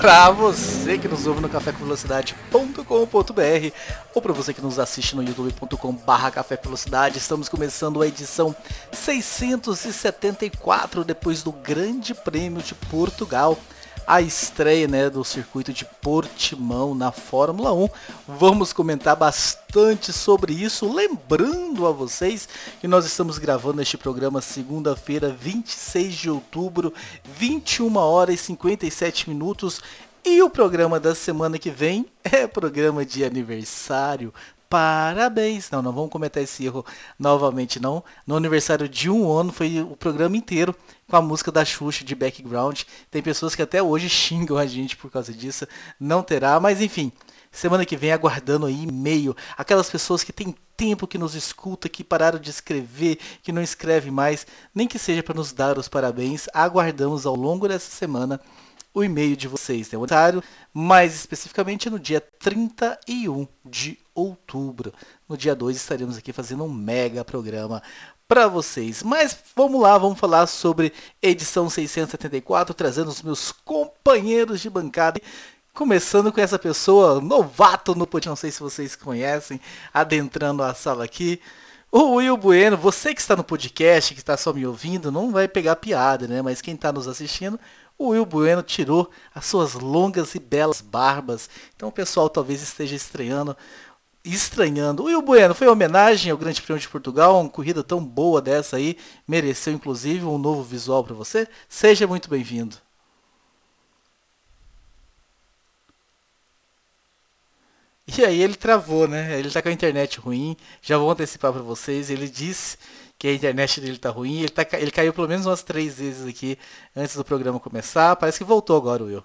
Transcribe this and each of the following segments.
Pra você que nos ouve no cafécomvelocidade.com.br ou para você que nos assiste no youtube.com barra Café Velocidade, estamos começando a edição 674 depois do Grande Prêmio de Portugal a estreia né, do circuito de Portimão na Fórmula 1. Vamos comentar bastante sobre isso, lembrando a vocês que nós estamos gravando este programa segunda-feira, 26 de outubro, 21 horas e 57 minutos. E o programa da semana que vem é programa de aniversário Parabéns! Não, não vamos cometer esse erro novamente, não. No aniversário de um ano foi o programa inteiro com a música da Xuxa de background. Tem pessoas que até hoje xingam a gente por causa disso. Não terá, mas enfim. Semana que vem aguardando aí e-mail. Aquelas pessoas que têm tempo que nos escuta, que pararam de escrever, que não escreve mais, nem que seja para nos dar os parabéns. Aguardamos ao longo dessa semana o e-mail de vocês, né? O mais especificamente no dia 31 de outubro. No dia 2 estaremos aqui fazendo um mega programa para vocês. Mas vamos lá, vamos falar sobre edição 674, trazendo os meus companheiros de bancada. Começando com essa pessoa, novato no podcast, não sei se vocês conhecem, adentrando a sala aqui. O Will Bueno, você que está no podcast, que está só me ouvindo, não vai pegar piada, né? Mas quem está nos assistindo o Will Bueno tirou as suas longas e belas barbas. Então o pessoal talvez esteja estranhando. Estranhando. O Will Bueno foi homenagem ao Grande Prêmio de Portugal, uma corrida tão boa dessa aí, mereceu inclusive um novo visual para você. Seja muito bem-vindo. E aí ele travou, né? Ele tá com a internet ruim. Já vou antecipar para vocês. Ele disse que a internet dele tá ruim. Ele, tá, ele caiu pelo menos umas três vezes aqui antes do programa começar. Parece que voltou agora, Will.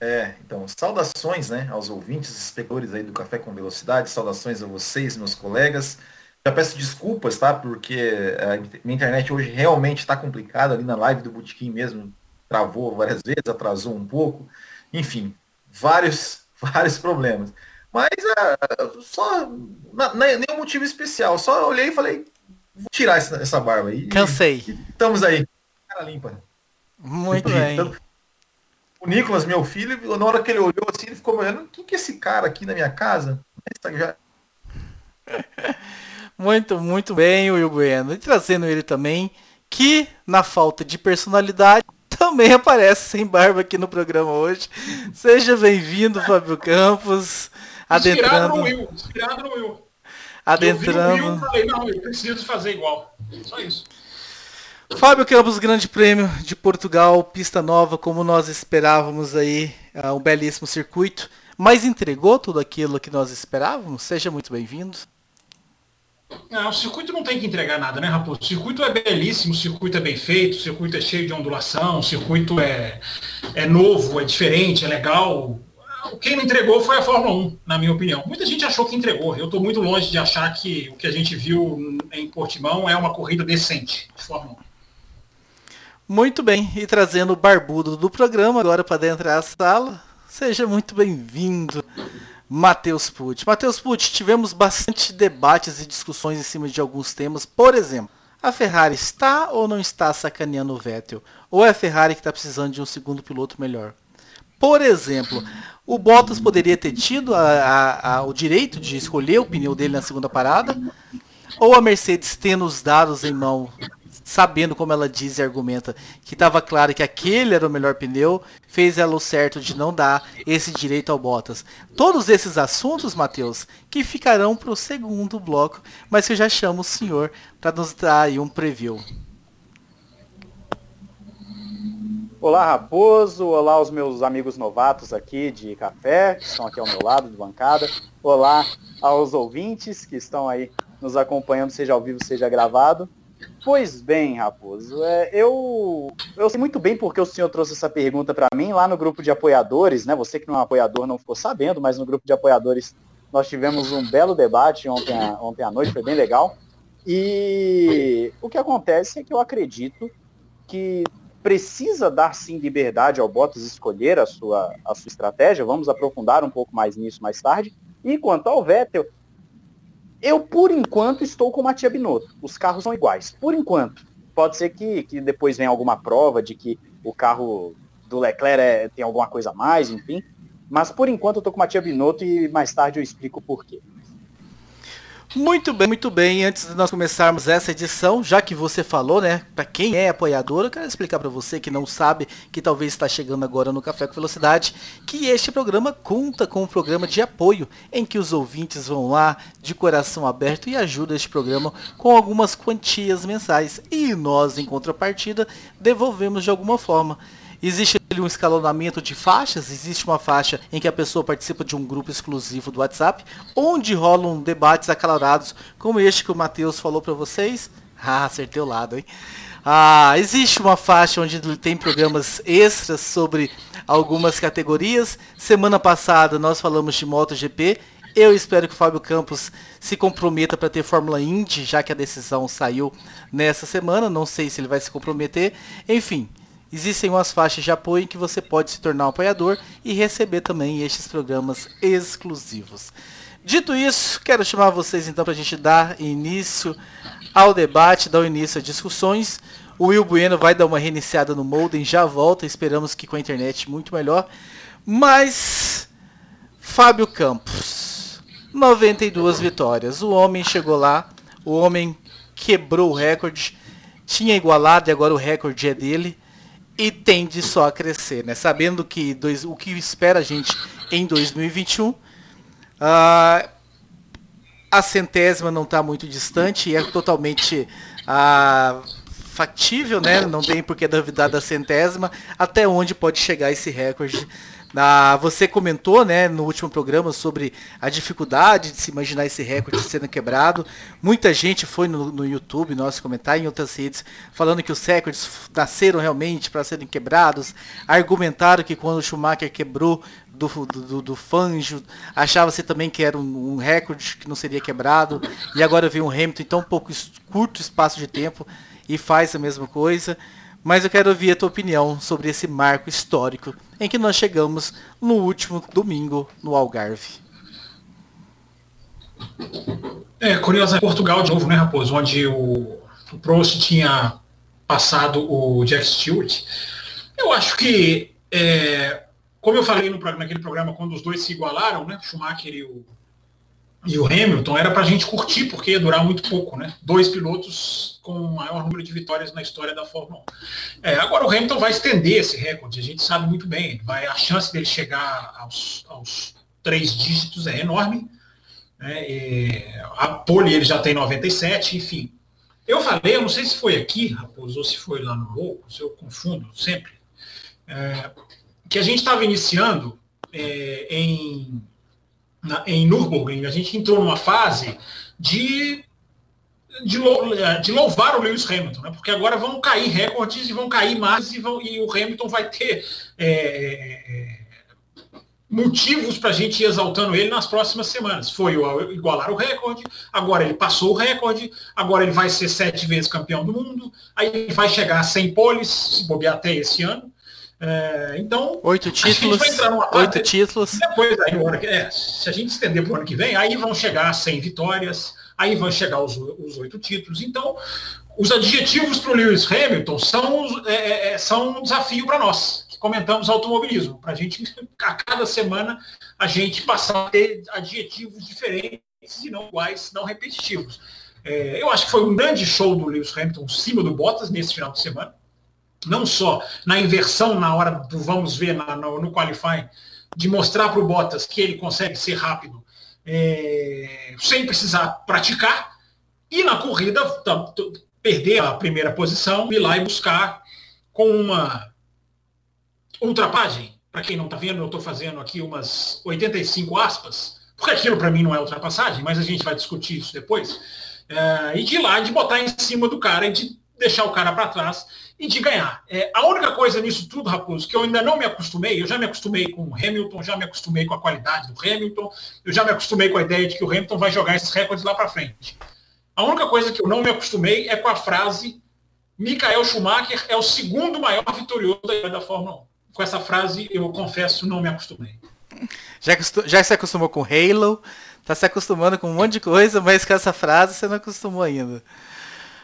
É, então, saudações né, aos ouvintes, espectadores aí do Café com Velocidade, saudações a vocês, meus colegas. Já peço desculpas, tá? Porque a minha internet hoje realmente está complicada, ali na live do Botequim mesmo, travou várias vezes, atrasou um pouco. Enfim, vários, vários problemas. Mas uh, só, não, nenhum motivo especial, só olhei e falei, Vou tirar essa, essa barba aí. Cansei. estamos aí. Cara limpa. Muito bem. Então, o Nicolas, meu filho, na hora que ele olhou assim, ele ficou olhando, quem que é esse cara aqui na minha casa? Muito, muito bem, Will Bueno. E trazendo ele também, que na falta de personalidade também aparece sem barba aqui no programa hoje. Seja bem-vindo, Fábio Campos. Adentrando... Inspirado no Will. Inspirado no Will adentrando. Eu vi o falei, não, eu preciso fazer igual. Só isso. Fábio Campos, Grande Prêmio de Portugal, pista nova, como nós esperávamos aí, uh, um belíssimo circuito, mas entregou tudo aquilo que nós esperávamos? Seja muito bem-vindo. Não, o circuito não tem que entregar nada, né, Raposo? O circuito é belíssimo, o circuito é bem feito, o circuito é cheio de ondulação, o circuito é, é novo, é diferente, é legal quem não entregou foi a Fórmula 1, na minha opinião. Muita gente achou que entregou. Eu estou muito longe de achar que o que a gente viu em Portimão é uma corrida decente de Fórmula 1. Muito bem, e trazendo o barbudo do programa agora para dentro da sala, seja muito bem-vindo, Matheus Pucci. Matheus Pucci, tivemos bastante debates e discussões em cima de alguns temas. Por exemplo, a Ferrari está ou não está sacaneando o Vettel? Ou é a Ferrari que está precisando de um segundo piloto melhor? Por exemplo, o Bottas poderia ter tido a, a, a, o direito de escolher o pneu dele na segunda parada, ou a Mercedes tendo os dados em mão, sabendo como ela diz e argumenta que estava claro que aquele era o melhor pneu, fez ela o certo de não dar esse direito ao Bottas. Todos esses assuntos, Matheus, que ficarão para o segundo bloco, mas eu já chamo o senhor para nos dar aí um preview. Olá, Raposo. Olá, os meus amigos novatos aqui de café, que estão aqui ao meu lado de bancada. Olá aos ouvintes que estão aí nos acompanhando, seja ao vivo, seja gravado. Pois bem, Raposo, é, eu, eu sei muito bem porque o senhor trouxe essa pergunta para mim lá no grupo de apoiadores, né? Você que não é um apoiador não ficou sabendo, mas no grupo de apoiadores nós tivemos um belo debate ontem, ontem à noite, foi bem legal. E o que acontece é que eu acredito que precisa dar sim liberdade ao Bottas escolher a sua, a sua estratégia. Vamos aprofundar um pouco mais nisso mais tarde. E quanto ao Vettel, eu por enquanto estou com o Matia Binotto. Os carros são iguais. Por enquanto. Pode ser que, que depois venha alguma prova de que o carro do Leclerc é, tem alguma coisa a mais, enfim. Mas por enquanto eu tô com o Matia Binotto e mais tarde eu explico o porquê. Muito bem, muito bem. Antes de nós começarmos essa edição, já que você falou, né, para quem é apoiador, eu quero explicar para você que não sabe, que talvez está chegando agora no Café com Velocidade, que este programa conta com um programa de apoio em que os ouvintes vão lá de coração aberto e ajudam este programa com algumas quantias mensais e nós, em contrapartida, devolvemos de alguma forma. Existe um escalonamento de faixas, existe uma faixa em que a pessoa participa de um grupo exclusivo do WhatsApp, onde rolam debates acalorados, como este que o Matheus falou para vocês. Ah, acertei o lado, hein? Ah, existe uma faixa onde tem programas extras sobre algumas categorias. Semana passada nós falamos de MotoGP. Eu espero que o Fábio Campos se comprometa para ter Fórmula Indy, já que a decisão saiu nessa semana. Não sei se ele vai se comprometer. Enfim, Existem umas faixas de apoio em que você pode se tornar um apoiador e receber também estes programas exclusivos. Dito isso, quero chamar vocês então para a gente dar início ao debate, dar início às discussões. O Will Bueno vai dar uma reiniciada no modem, já volta, esperamos que com a internet muito melhor. Mas, Fábio Campos, 92 vitórias. O homem chegou lá, o homem quebrou o recorde, tinha igualado e agora o recorde é dele e tende só a crescer, né? Sabendo que dois, o que espera a gente em 2021, uh, ah, a centésima não está muito distante e é totalmente uh, factível, né? Não tem por que duvidar da centésima, até onde pode chegar esse recorde ah, você comentou né, no último programa sobre a dificuldade de se imaginar esse recorde sendo quebrado. Muita gente foi no, no YouTube, nosso comentar em outras redes, falando que os recordes nasceram realmente para serem quebrados. Argumentaram que quando o Schumacher quebrou do, do, do Fanjo, achava-se também que era um, um, recorde que não seria quebrado. E agora veio um Hamilton em tão pouco curto espaço de tempo e faz a mesma coisa mas eu quero ouvir a tua opinião sobre esse marco histórico em que nós chegamos no último domingo no Algarve. É, curioso, é Portugal de novo, né, Raposo? Onde o, o Prost tinha passado o Jack Stewart. Eu acho que, é, como eu falei no, naquele programa, quando os dois se igualaram, né, Schumacher e o e o Hamilton era para a gente curtir, porque ia durar muito pouco, né? Dois pilotos com o maior número de vitórias na história da Fórmula 1. É, agora o Hamilton vai estender esse recorde, a gente sabe muito bem. Vai, a chance dele chegar aos, aos três dígitos é enorme. Né? a pole ele já tem 97, enfim. Eu falei, eu não sei se foi aqui, Raposo, ou se foi lá no Loucos, eu confundo sempre, é, que a gente estava iniciando é, em na, em Nürburgring, a gente entrou numa fase de, de, de, louvar o Lewis Hamilton, né? porque agora vão cair recordes e vão cair mais e, vão, e o Hamilton vai ter é, é motivos para a gente ir exaltando ele nas próximas semanas. Foi o, igualar o recorde, agora ele passou o recorde, agora ele vai ser sete vezes campeão do mundo, aí ele vai chegar a 100 poles, se bobear até esse ano. É, então, oito títulos, oito títulos. Depois, aí, ano, é, se a gente estender para o ano que vem, aí vão chegar a 100 vitórias, aí vão chegar os, os oito títulos. Então, os adjetivos para o Lewis Hamilton são, é, é, é, são um desafio para nós, que comentamos automobilismo, para a gente, a cada semana, a gente passar a ter adjetivos diferentes e não iguais, não repetitivos. É, eu acho que foi um grande show do Lewis Hamilton, cima do Bottas, nesse final de semana não só na inversão na hora do vamos ver na, no, no qualifying, de mostrar para o Bottas que ele consegue ser rápido é, sem precisar praticar, e na corrida perder a primeira posição, ir lá e buscar com uma ultrapagem. Para quem não está vendo, eu estou fazendo aqui umas 85 aspas, porque aquilo para mim não é ultrapassagem, mas a gente vai discutir isso depois. É, e de lá, de botar em cima do cara e de deixar o cara para trás e de ganhar. É, a única coisa nisso tudo, Raposo, que eu ainda não me acostumei, eu já me acostumei com o Hamilton, já me acostumei com a qualidade do Hamilton, eu já me acostumei com a ideia de que o Hamilton vai jogar esses recordes lá para frente. A única coisa que eu não me acostumei é com a frase Michael Schumacher é o segundo maior vitorioso da, da Fórmula 1. Com essa frase, eu confesso, não me acostumei. Já, já se acostumou com Halo, tá se acostumando com um monte de coisa, mas com essa frase você não acostumou ainda.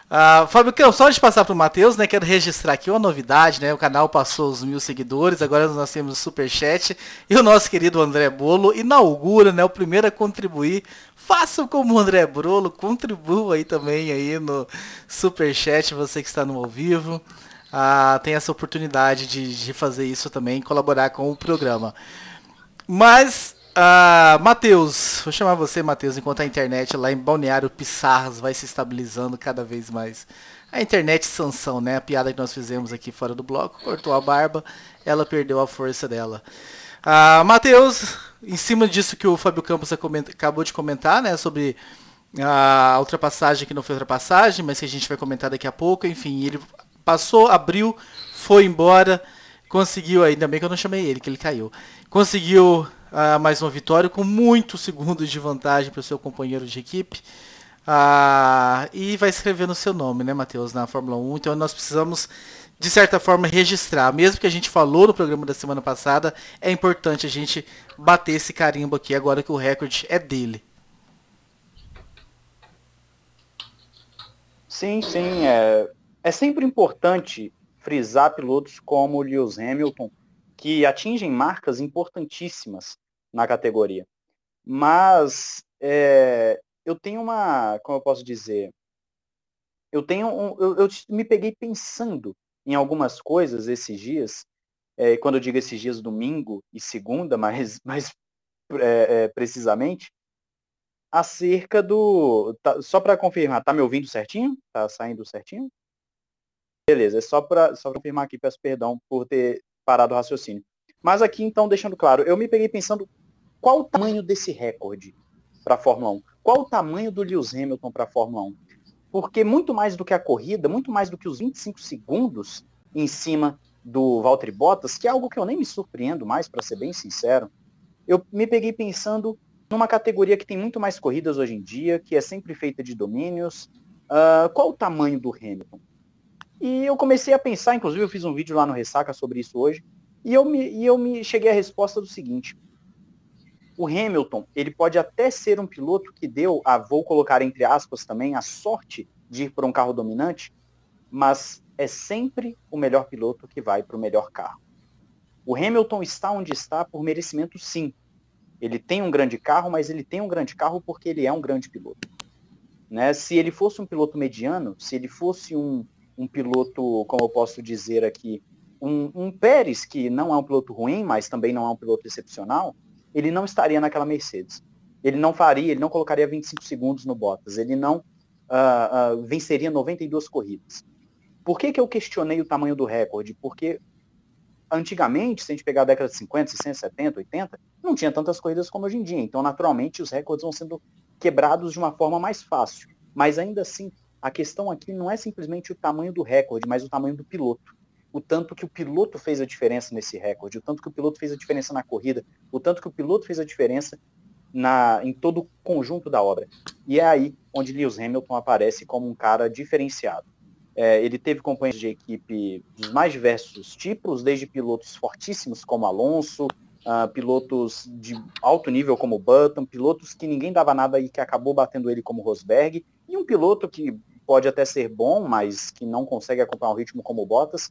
Uh, Fábio, só de passar para o Matheus, né? Quero registrar aqui uma novidade, né? O canal passou os mil seguidores, agora nós temos o Superchat. E o nosso querido André Bolo inaugura, né? O primeiro a contribuir. Faça como o André Bolo, contribua aí também aí no Superchat, você que está no ao vivo. Uh, tem essa oportunidade de, de fazer isso também, colaborar com o programa. Mas Uh, Matheus, vou chamar você, Matheus, enquanto a internet lá em Balneário Pissarras vai se estabilizando cada vez mais. A internet sanção, né? A piada que nós fizemos aqui fora do bloco, cortou a barba, ela perdeu a força dela. Uh, Matheus, em cima disso que o Fábio Campos acabou de comentar, né? Sobre a ultrapassagem que não foi ultrapassagem, mas que a gente vai comentar daqui a pouco. Enfim, ele passou, abriu, foi embora, conseguiu, ainda bem que eu não chamei ele, que ele caiu. Conseguiu uh, mais uma vitória com muitos segundos de vantagem para o seu companheiro de equipe. Uh, e vai escrever no seu nome, né, Matheus, na Fórmula 1. Então nós precisamos, de certa forma, registrar. Mesmo que a gente falou no programa da semana passada, é importante a gente bater esse carimbo aqui agora que o recorde é dele. Sim, sim. É, é sempre importante frisar pilotos como Lewis Hamilton, que atingem marcas importantíssimas na categoria. Mas é, eu tenho uma, como eu posso dizer, eu tenho um, eu, eu, me peguei pensando em algumas coisas esses dias, é, quando eu digo esses dias, domingo e segunda, mas, mais é, precisamente, acerca do, tá, só para confirmar, tá me ouvindo certinho? Tá saindo certinho? Beleza, é só para só confirmar aqui, peço perdão por ter parado o raciocínio. Mas aqui, então, deixando claro, eu me peguei pensando qual o tamanho desse recorde para a Fórmula 1? Qual o tamanho do Lewis Hamilton para a Fórmula 1? Porque muito mais do que a corrida, muito mais do que os 25 segundos em cima do Valtteri Bottas, que é algo que eu nem me surpreendo mais, para ser bem sincero, eu me peguei pensando numa categoria que tem muito mais corridas hoje em dia, que é sempre feita de domínios. Uh, qual o tamanho do Hamilton? E eu comecei a pensar, inclusive eu fiz um vídeo lá no Ressaca sobre isso hoje, e eu me, e eu me cheguei à resposta do seguinte. O Hamilton, ele pode até ser um piloto que deu, a, vou colocar entre aspas também, a sorte de ir para um carro dominante, mas é sempre o melhor piloto que vai para o melhor carro. O Hamilton está onde está por merecimento sim. Ele tem um grande carro, mas ele tem um grande carro porque ele é um grande piloto. Né? Se ele fosse um piloto mediano, se ele fosse um, um piloto, como eu posso dizer aqui, um, um, Pérez, que não é um piloto ruim, mas também não é um piloto excepcional, ele não estaria naquela Mercedes. Ele não faria, ele não colocaria 25 segundos no Bottas, ele não uh, uh, venceria 92 corridas. Por que, que eu questionei o tamanho do recorde? Porque antigamente, se a gente pegar a década de 50, 60, 70, 80, não tinha tantas corridas como hoje em dia. Então, naturalmente, os recordes vão sendo quebrados de uma forma mais fácil. Mas ainda assim, a questão aqui não é simplesmente o tamanho do recorde, mas o tamanho do piloto. O tanto que o piloto fez a diferença nesse recorde, o tanto que o piloto fez a diferença na corrida, o tanto que o piloto fez a diferença na, em todo o conjunto da obra. E é aí onde Lewis Hamilton aparece como um cara diferenciado. É, ele teve companheiros de equipe dos mais diversos tipos, desde pilotos fortíssimos como Alonso, uh, pilotos de alto nível como Button, pilotos que ninguém dava nada e que acabou batendo ele como Rosberg, e um piloto que pode até ser bom, mas que não consegue acompanhar o ritmo como o Bottas,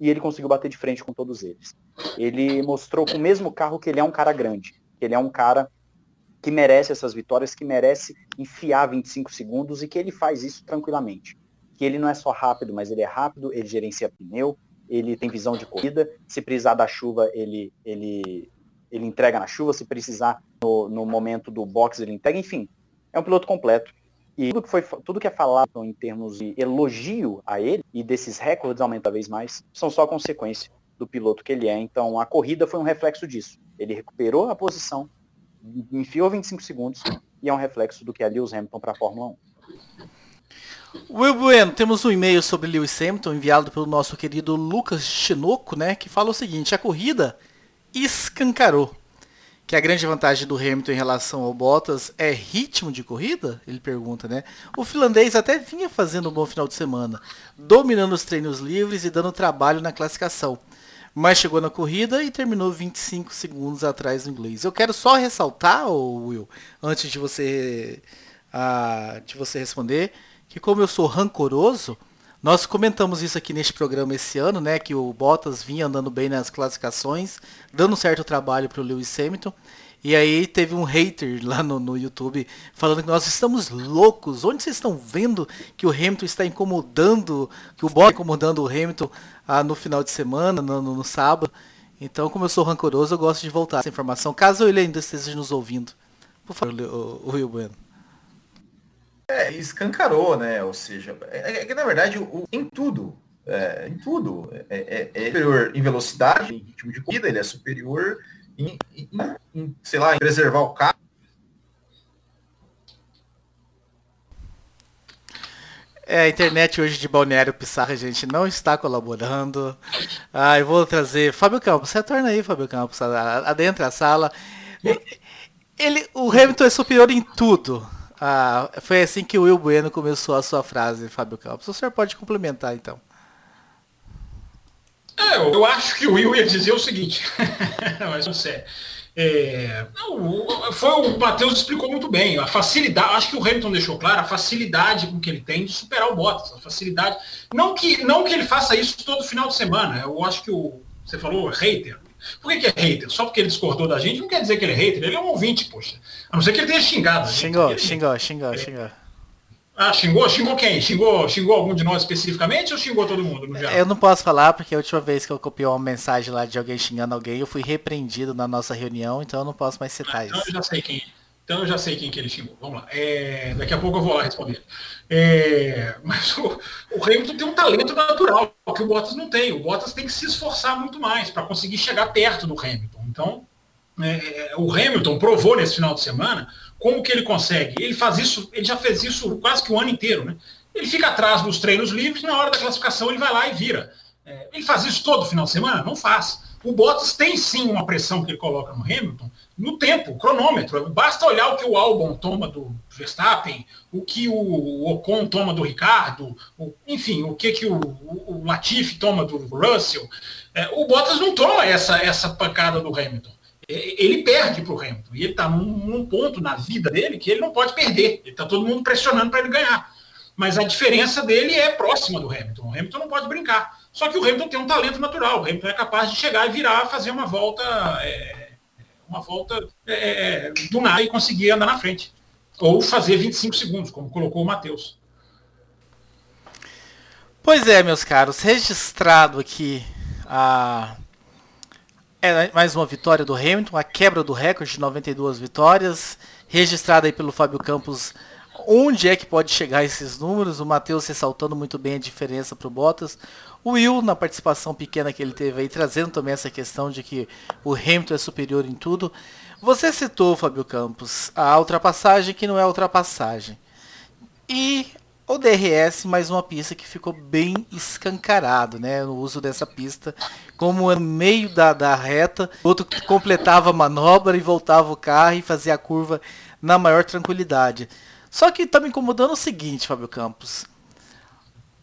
e ele conseguiu bater de frente com todos eles. Ele mostrou com o mesmo carro que ele é um cara grande, que ele é um cara que merece essas vitórias, que merece enfiar 25 segundos e que ele faz isso tranquilamente. Que ele não é só rápido, mas ele é rápido, ele gerencia pneu, ele tem visão de corrida, se precisar da chuva, ele, ele, ele entrega na chuva, se precisar no, no momento do box, ele entrega, enfim, é um piloto completo. E tudo que, foi, tudo que é falado em termos de elogio a ele e desses recordes aumentar vez mais, são só consequência do piloto que ele é. Então a corrida foi um reflexo disso. Ele recuperou a posição, enfiou 25 segundos e é um reflexo do que é Lewis Hamilton para a Fórmula 1. Will Bueno, temos um e-mail sobre Lewis Hamilton enviado pelo nosso querido Lucas Chinoco, né, que fala o seguinte: a corrida escancarou que a grande vantagem do Hamilton em relação ao Bottas é ritmo de corrida? Ele pergunta, né? O finlandês até vinha fazendo um bom final de semana, dominando os treinos livres e dando trabalho na classificação. Mas chegou na corrida e terminou 25 segundos atrás do inglês. Eu quero só ressaltar, Will, antes de você, uh, de você responder, que como eu sou rancoroso, nós comentamos isso aqui neste programa esse ano, né? Que o Bottas vinha andando bem nas classificações, dando certo trabalho para o Lewis Hamilton. E aí teve um hater lá no, no YouTube falando que nós estamos loucos. Onde vocês estão vendo que o Hamilton está incomodando, que o Bottas está incomodando o Hamilton ah, no final de semana, no, no, no, sábado. Então, como eu sou rancoroso, eu gosto de voltar essa informação, caso ele ainda esteja nos ouvindo. Por favor, o, o Bueno. É, escancarou, né? Ou seja, é, é que na verdade o, em tudo, é, em tudo, é, é, é, superior em velocidade, em ritmo de corrida, ele é superior em, em, em, sei lá, em preservar o carro. É, a internet hoje de Balneário Pissarra, gente, não está colaborando. Ah, eu vou trazer. Fábio Campos, retorna aí, Fábio Campos, adentra a sala. Ele, o Hamilton é superior em tudo. Ah, foi assim que o Will Bueno começou a sua frase, Fábio Campos. O senhor pode complementar, então. É, eu acho que o Will ia dizer o seguinte, mas não. É, não, foi, o Matheus explicou muito bem. A facilidade, acho que o Hamilton deixou claro a facilidade com que ele tem de superar o Bottas. A facilidade. Não que, não que ele faça isso todo final de semana. Eu acho que o. Você falou hater. Por que, que, é hater? Só porque ele discordou da gente não quer dizer que ele é hater, ele é um ouvinte, poxa. A não ser que ele tenha xingado. Xingou, ele... xingou, xingou, xingou. Ah, xingou? Xingou quem? Xingou, xingou algum de nós especificamente ou xingou todo mundo no geral? Eu não posso falar porque a última vez que eu copiei uma mensagem lá de alguém xingando alguém, eu fui repreendido na nossa reunião, então eu não posso mais citar ah, então isso. Eu já sei quem. Então eu já sei quem que ele xingou. Vamos lá. É, daqui a pouco eu vou lá responder. É, mas o, o Hamilton tem um talento natural que o Bottas não tem. O Bottas tem que se esforçar muito mais para conseguir chegar perto do Hamilton. Então, é, o Hamilton provou nesse final de semana como que ele consegue. Ele faz isso, ele já fez isso quase que o ano inteiro, né? Ele fica atrás dos treinos livres, na hora da classificação ele vai lá e vira. É, ele faz isso todo final de semana? Não faz. O Bottas tem sim uma pressão que ele coloca no Hamilton no tempo, cronômetro. Basta olhar o que o Albon toma do Verstappen, o que o Ocon toma do Ricardo, o, enfim, o que, que o, o, o Latifi toma do Russell. É, o Bottas não toma essa, essa pancada do Hamilton. Ele perde para o Hamilton. E ele está num, num, ponto na vida dele que ele não pode perder. Ele está todo mundo pressionando para ele ganhar. Mas a diferença dele é próxima do Hamilton. O Hamilton não pode brincar. Só que o Hamilton tem um talento natural. O Hamilton é capaz de chegar e virar, fazer uma volta, é, uma volta é, é do nada e conseguir andar na frente. Ou fazer 25 segundos, como colocou o Matheus. Pois é, meus caros, registrado aqui a é mais uma vitória do Hamilton, a quebra do recorde de 92 vitórias, registrada aí pelo Fábio Campos. Onde é que pode chegar esses números? O Matheus ressaltando muito bem a diferença para o Bottas. O Will, na participação pequena que ele teve aí, trazendo também essa questão de que o Hamilton é superior em tudo. Você citou, Fábio Campos, a ultrapassagem que não é ultrapassagem. E o DRS, mais uma pista que ficou bem escancarado, né? No uso dessa pista, como no meio da, da reta, outro completava a manobra e voltava o carro e fazia a curva na maior tranquilidade. Só que está me incomodando o seguinte, Fábio Campos.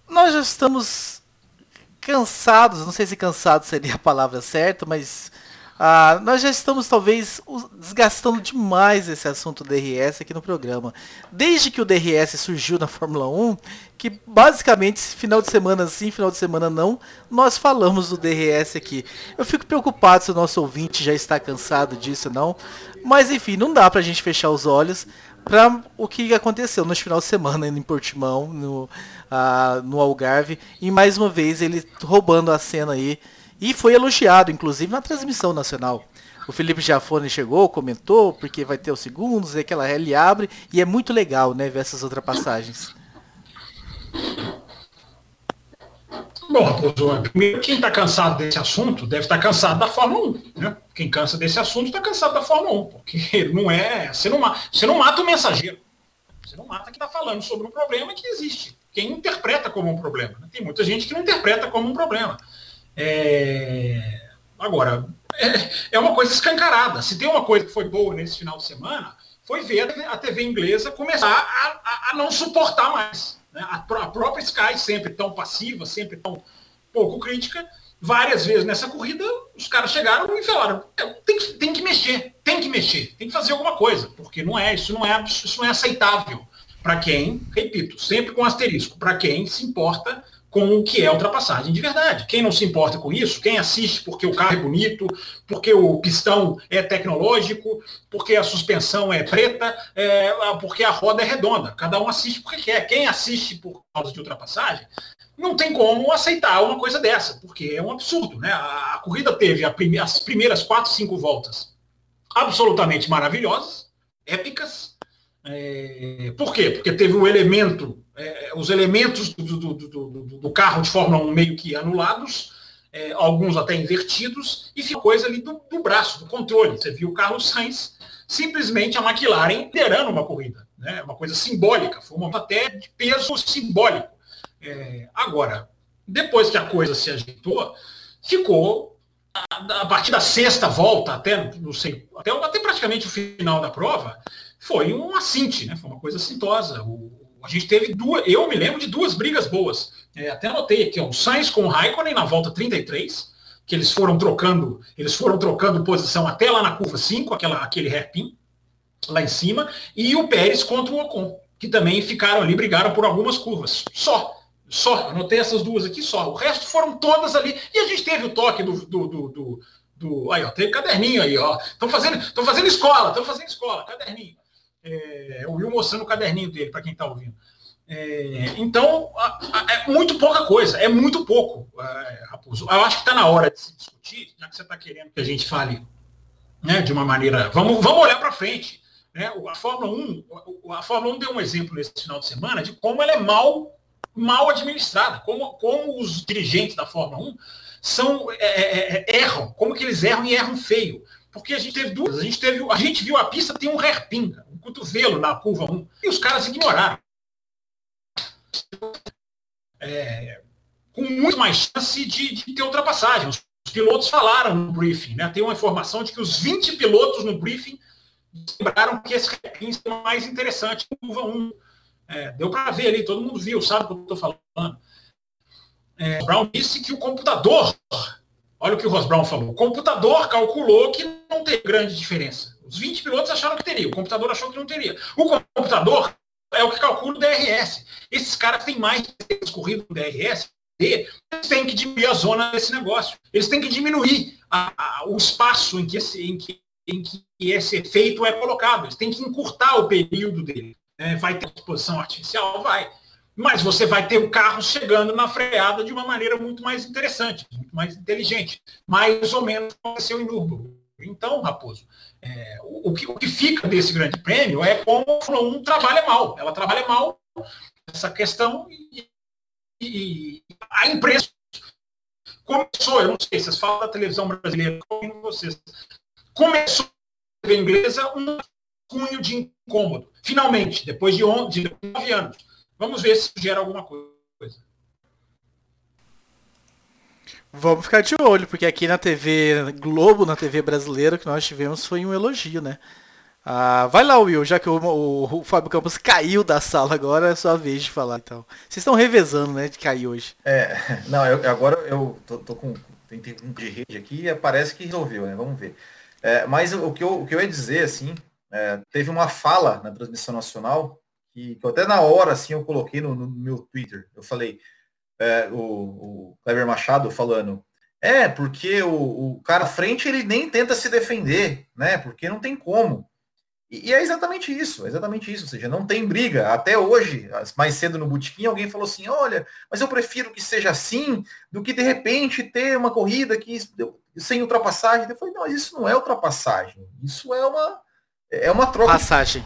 Nós já estamos cansados, não sei se cansado seria a palavra certa, mas ah, nós já estamos talvez desgastando demais esse assunto DRS aqui no programa. Desde que o DRS surgiu na Fórmula 1, que basicamente final de semana sim, final de semana não, nós falamos do DRS aqui. Eu fico preocupado se o nosso ouvinte já está cansado disso não, mas enfim, não dá pra gente fechar os olhos para o que aconteceu no final de semana em Portimão, no, uh, no Algarve, e mais uma vez ele roubando a cena aí e foi elogiado, inclusive, na transmissão nacional. O Felipe Jafone chegou, comentou, porque vai ter os segundos, e aquela ele abre, e é muito legal, né, ver essas ultrapassagens. Bom, primeiro quem está cansado desse assunto deve estar tá cansado da Fórmula 1. Né? Quem cansa desse assunto está cansado da Fórmula 1, porque não é. Você não, você não mata o mensageiro. Você não mata quem está falando sobre um problema que existe. Quem interpreta como um problema. Né? Tem muita gente que não interpreta como um problema. É... Agora, é, é uma coisa escancarada. Se tem uma coisa que foi boa nesse final de semana, foi ver a TV inglesa começar a, a, a não suportar mais. Né? A, a, própria Sky, sempre tão passiva, sempre tão pouco crítica, várias vezes nessa corrida, os caras chegaram e falaram, tem que, tem que mexer, tem que mexer, tem que fazer alguma coisa, porque não é, isso não é, isso não é aceitável para quem, repito, sempre com asterisco, para quem se importa com o que é ultrapassagem de verdade. Quem não se importa com isso, quem assiste porque o carro é bonito, porque o pistão é tecnológico, porque a suspensão é preta, é, porque a roda é redonda. Cada um assiste porque quer. Quem assiste por causa de ultrapassagem, não tem como aceitar uma coisa dessa, porque é um absurdo. Né? A, a corrida teve a prime as primeiras quatro, cinco voltas absolutamente maravilhosas, épicas. É, por quê? Porque teve um elemento é, os elementos do, do, do, do, carro de Fórmula 1 meio que anulados, é, alguns até invertidos, e ficou coisa ali do, braço, do controle. Você viu o Carlos Sainz, simplesmente a McLaren liderando uma corrida. Né? Uma coisa simbólica, foi uma até de peso simbólico. É, agora, depois que a coisa se ajeitou, ficou a, partir da sexta volta, até não sei, até, até praticamente o final da prova, foi um assinte, né? Foi uma coisa assintosa. O, a gente teve duas, eu me lembro de duas brigas boas. É, até anotei aqui, ó, o Sainz com o Raikkonen na volta 33, que eles foram trocando, eles foram trocando posição até lá na curva 5, aquela, aquele hairpin, lá em cima, e o Pérez contra o Ocon, que também ficaram ali, brigaram por algumas curvas. Só. Só, anotei essas duas aqui só. O resto foram todas ali. E a gente teve o toque do. do, do, do, do aí, ó, teve caderninho aí, ó. Estão fazendo, fazendo escola, estão fazendo escola, caderninho. É, o Will mostrando o caderninho dele, para quem está ouvindo. É, então, é muito pouca coisa, é muito pouco, é, Raposo. Eu acho que está na hora de se discutir, já que você está querendo que a gente fale né, de uma maneira. Vamos, vamos olhar para frente. Né? A Fórmula 1, a Fórmula 1 deu um exemplo nesse final de semana de como ela é mal, mal administrada, como, como os dirigentes da Fórmula 1 são, é, é, é, erram, como que eles erram e erram feio. Porque a gente teve duas, a gente teve, a gente viu a pista tem um hairpin, cotovelo na curva 1. E os caras ignoraram. É, com muito mais chance de, de, ter ultrapassagem. Os pilotos falaram no briefing, né? Tem uma informação de que os 20 pilotos no briefing lembraram que esse é mais interessante que curva 1. É, deu para ver ali, todo mundo viu, sabe o que eu estou falando. É, Brown disse que o computador, olha o que o Ross Brown falou, o computador calculou que não tem grande diferença. Os 20 pilotos acharam que teria, o computador achou que não teria. O computador é o que calcula o DRS. Esses caras têm mais corrido no DRS, eles têm que diminuir a zona desse negócio. Eles têm que diminuir a, a, o espaço em que, esse, em, que, em que esse efeito é colocado. Eles têm que encurtar o período dele. É, vai ter exposição artificial? Vai. Mas você vai ter o carro chegando na freada de uma maneira muito mais interessante, muito mais inteligente. Mais ou menos aconteceu em Nürburgring. Então, Raposo, é, o, que, o, que, fica desse grande prêmio é como a Fórmula 1 trabalha mal. Ela trabalha mal essa questão e, e a imprensa começou, eu não sei, vocês falam da televisão brasileira, como vocês, começou a TV inglesa um cunho de incômodo. Finalmente, depois de, on, de 9 anos. Vamos ver se gera alguma coisa. Vamos ficar de olho, porque aqui na TV Globo, na TV brasileira, que nós tivemos foi um elogio, né? Ah, vai lá, Will, já que o, o, o, Fábio Campos caiu da sala agora, é sua vez de falar então. Vocês estão revezando, né, de cair hoje. É, não, eu, agora eu tô, tô com. Um de rede aqui e parece que resolveu, né? Vamos ver. É, mas o que, eu, o que eu ia dizer, assim, é, teve uma fala na transmissão nacional que, que até na hora, assim, eu coloquei no, no meu Twitter. Eu falei, é, o, o Kleber Machado falando, é, porque o, o cara à frente ele nem tenta se defender, né? Porque não tem como. E, e, é exatamente isso, é exatamente isso. Ou seja, não tem briga. Até hoje, mais cedo no Botequim, alguém falou assim, olha, mas eu prefiro que seja assim do que de repente ter uma corrida que sem ultrapassagem. Eu falei, não, isso não é ultrapassagem. Isso é uma, é uma troca. Passagem.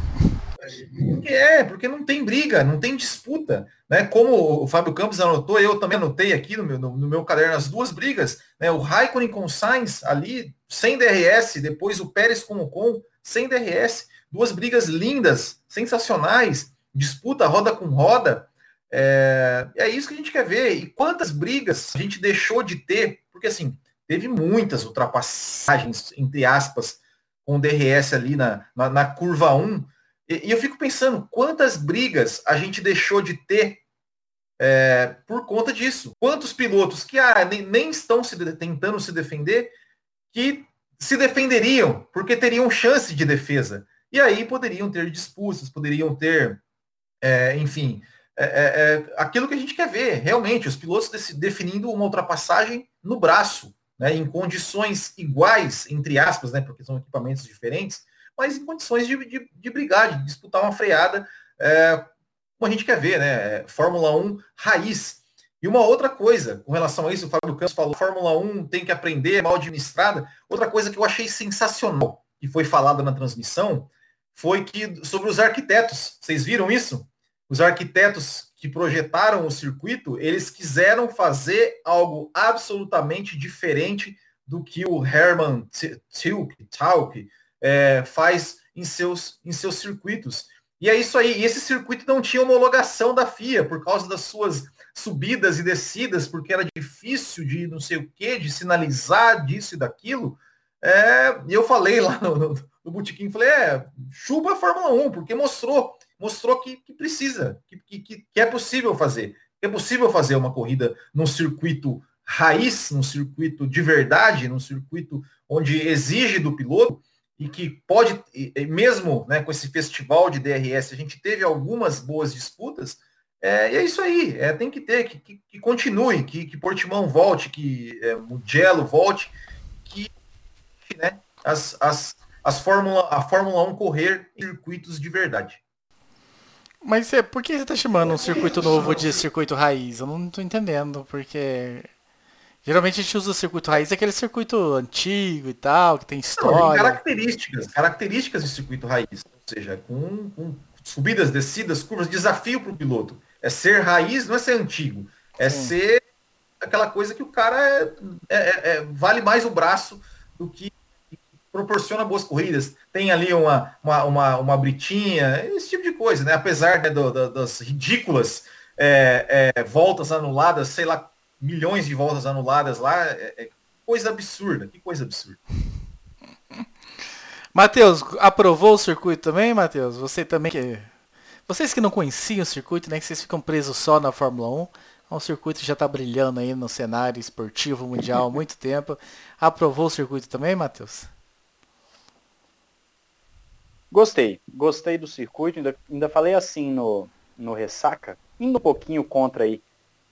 Porque é, porque não tem briga, não tem disputa. Né? Como o Fábio Campos anotou, eu também anotei aqui no meu, no, no meu caderno as duas brigas. Né? O Raikkonen com o Sainz ali, sem DRS, depois o Pérez com o Con, sem DRS. Duas brigas lindas, sensacionais, disputa roda com roda. É, é isso que a gente quer ver. E quantas brigas a gente deixou de ter? Porque assim, teve muitas ultrapassagens, entre aspas, com DRS ali na, na, na curva 1. E, eu fico pensando, quantas brigas a gente deixou de ter é, por conta disso? Quantos pilotos que ah, nem, nem estão se tentando se defender, que se defenderiam, porque teriam chance de defesa. E aí poderiam ter disputas, poderiam ter, é, enfim, é, é, é, aquilo que a gente quer ver, realmente, os pilotos definindo uma ultrapassagem no braço, né, em condições iguais, entre aspas, né, porque são equipamentos diferentes, mas em condições de, de, de brigar, de disputar uma freada, é, como a gente quer ver, né, Fórmula 1 raiz. E uma outra coisa, com relação a isso, o Fábio Campos falou, Fórmula 1 tem que aprender, é mal administrada. Outra coisa que eu achei sensacional, que foi falada na transmissão, foi que sobre os arquitetos. Vocês viram isso? os arquitetos que projetaram o circuito, eles quiseram fazer algo absolutamente diferente do que o Herman Tilke, é, faz em seus, em seus circuitos. E é isso aí. E esse circuito não tinha homologação da FIA por causa das suas subidas e descidas, porque era difícil de não sei o que, de sinalizar disso e daquilo. É, e eu falei lá no, no, no Botequim, falei, é, chupa a Fórmula 1, porque mostrou mostrou que, que precisa, que, que, que é possível fazer. É possível fazer uma corrida num circuito raiz, num circuito de verdade, num circuito onde exige do piloto e que pode, mesmo né, com esse festival de DRS, a gente teve algumas boas disputas, é, e é isso aí, é, tem que ter, que, que, que continue, que, que Portimão volte, que é, Mugello volte, que né, as, as, as Fórmula, a Fórmula 1 correr em circuitos de verdade. Mas é, por que você tá chamando um circuito novo de circuito raiz? Eu não tô entendendo, porque. Geralmente a gente usa o circuito raiz, aquele circuito antigo e tal, que tem história. Não, tem características, características de circuito raiz. Ou seja, com, com subidas, descidas, curvas, desafio para o piloto. É ser raiz, não é ser antigo. É Sim. ser aquela coisa que o cara é, é, é, é vale mais o braço do que proporciona boas corridas, tem ali uma, uma, uma, uma britinha, esse tipo de coisa, né? Apesar né, do, do, das ridículas é, é, voltas anuladas, sei lá, milhões de voltas anuladas lá, é, é coisa absurda, que coisa absurda. Matheus, aprovou o circuito também, Matheus? Você também que. Vocês que não conheciam o circuito, né? Que vocês ficam presos só na Fórmula 1. O circuito já está brilhando aí no cenário esportivo mundial há muito tempo. Aprovou o circuito também, Matheus? Gostei, gostei do circuito, ainda, ainda falei assim no, no Ressaca, indo um pouquinho contra aí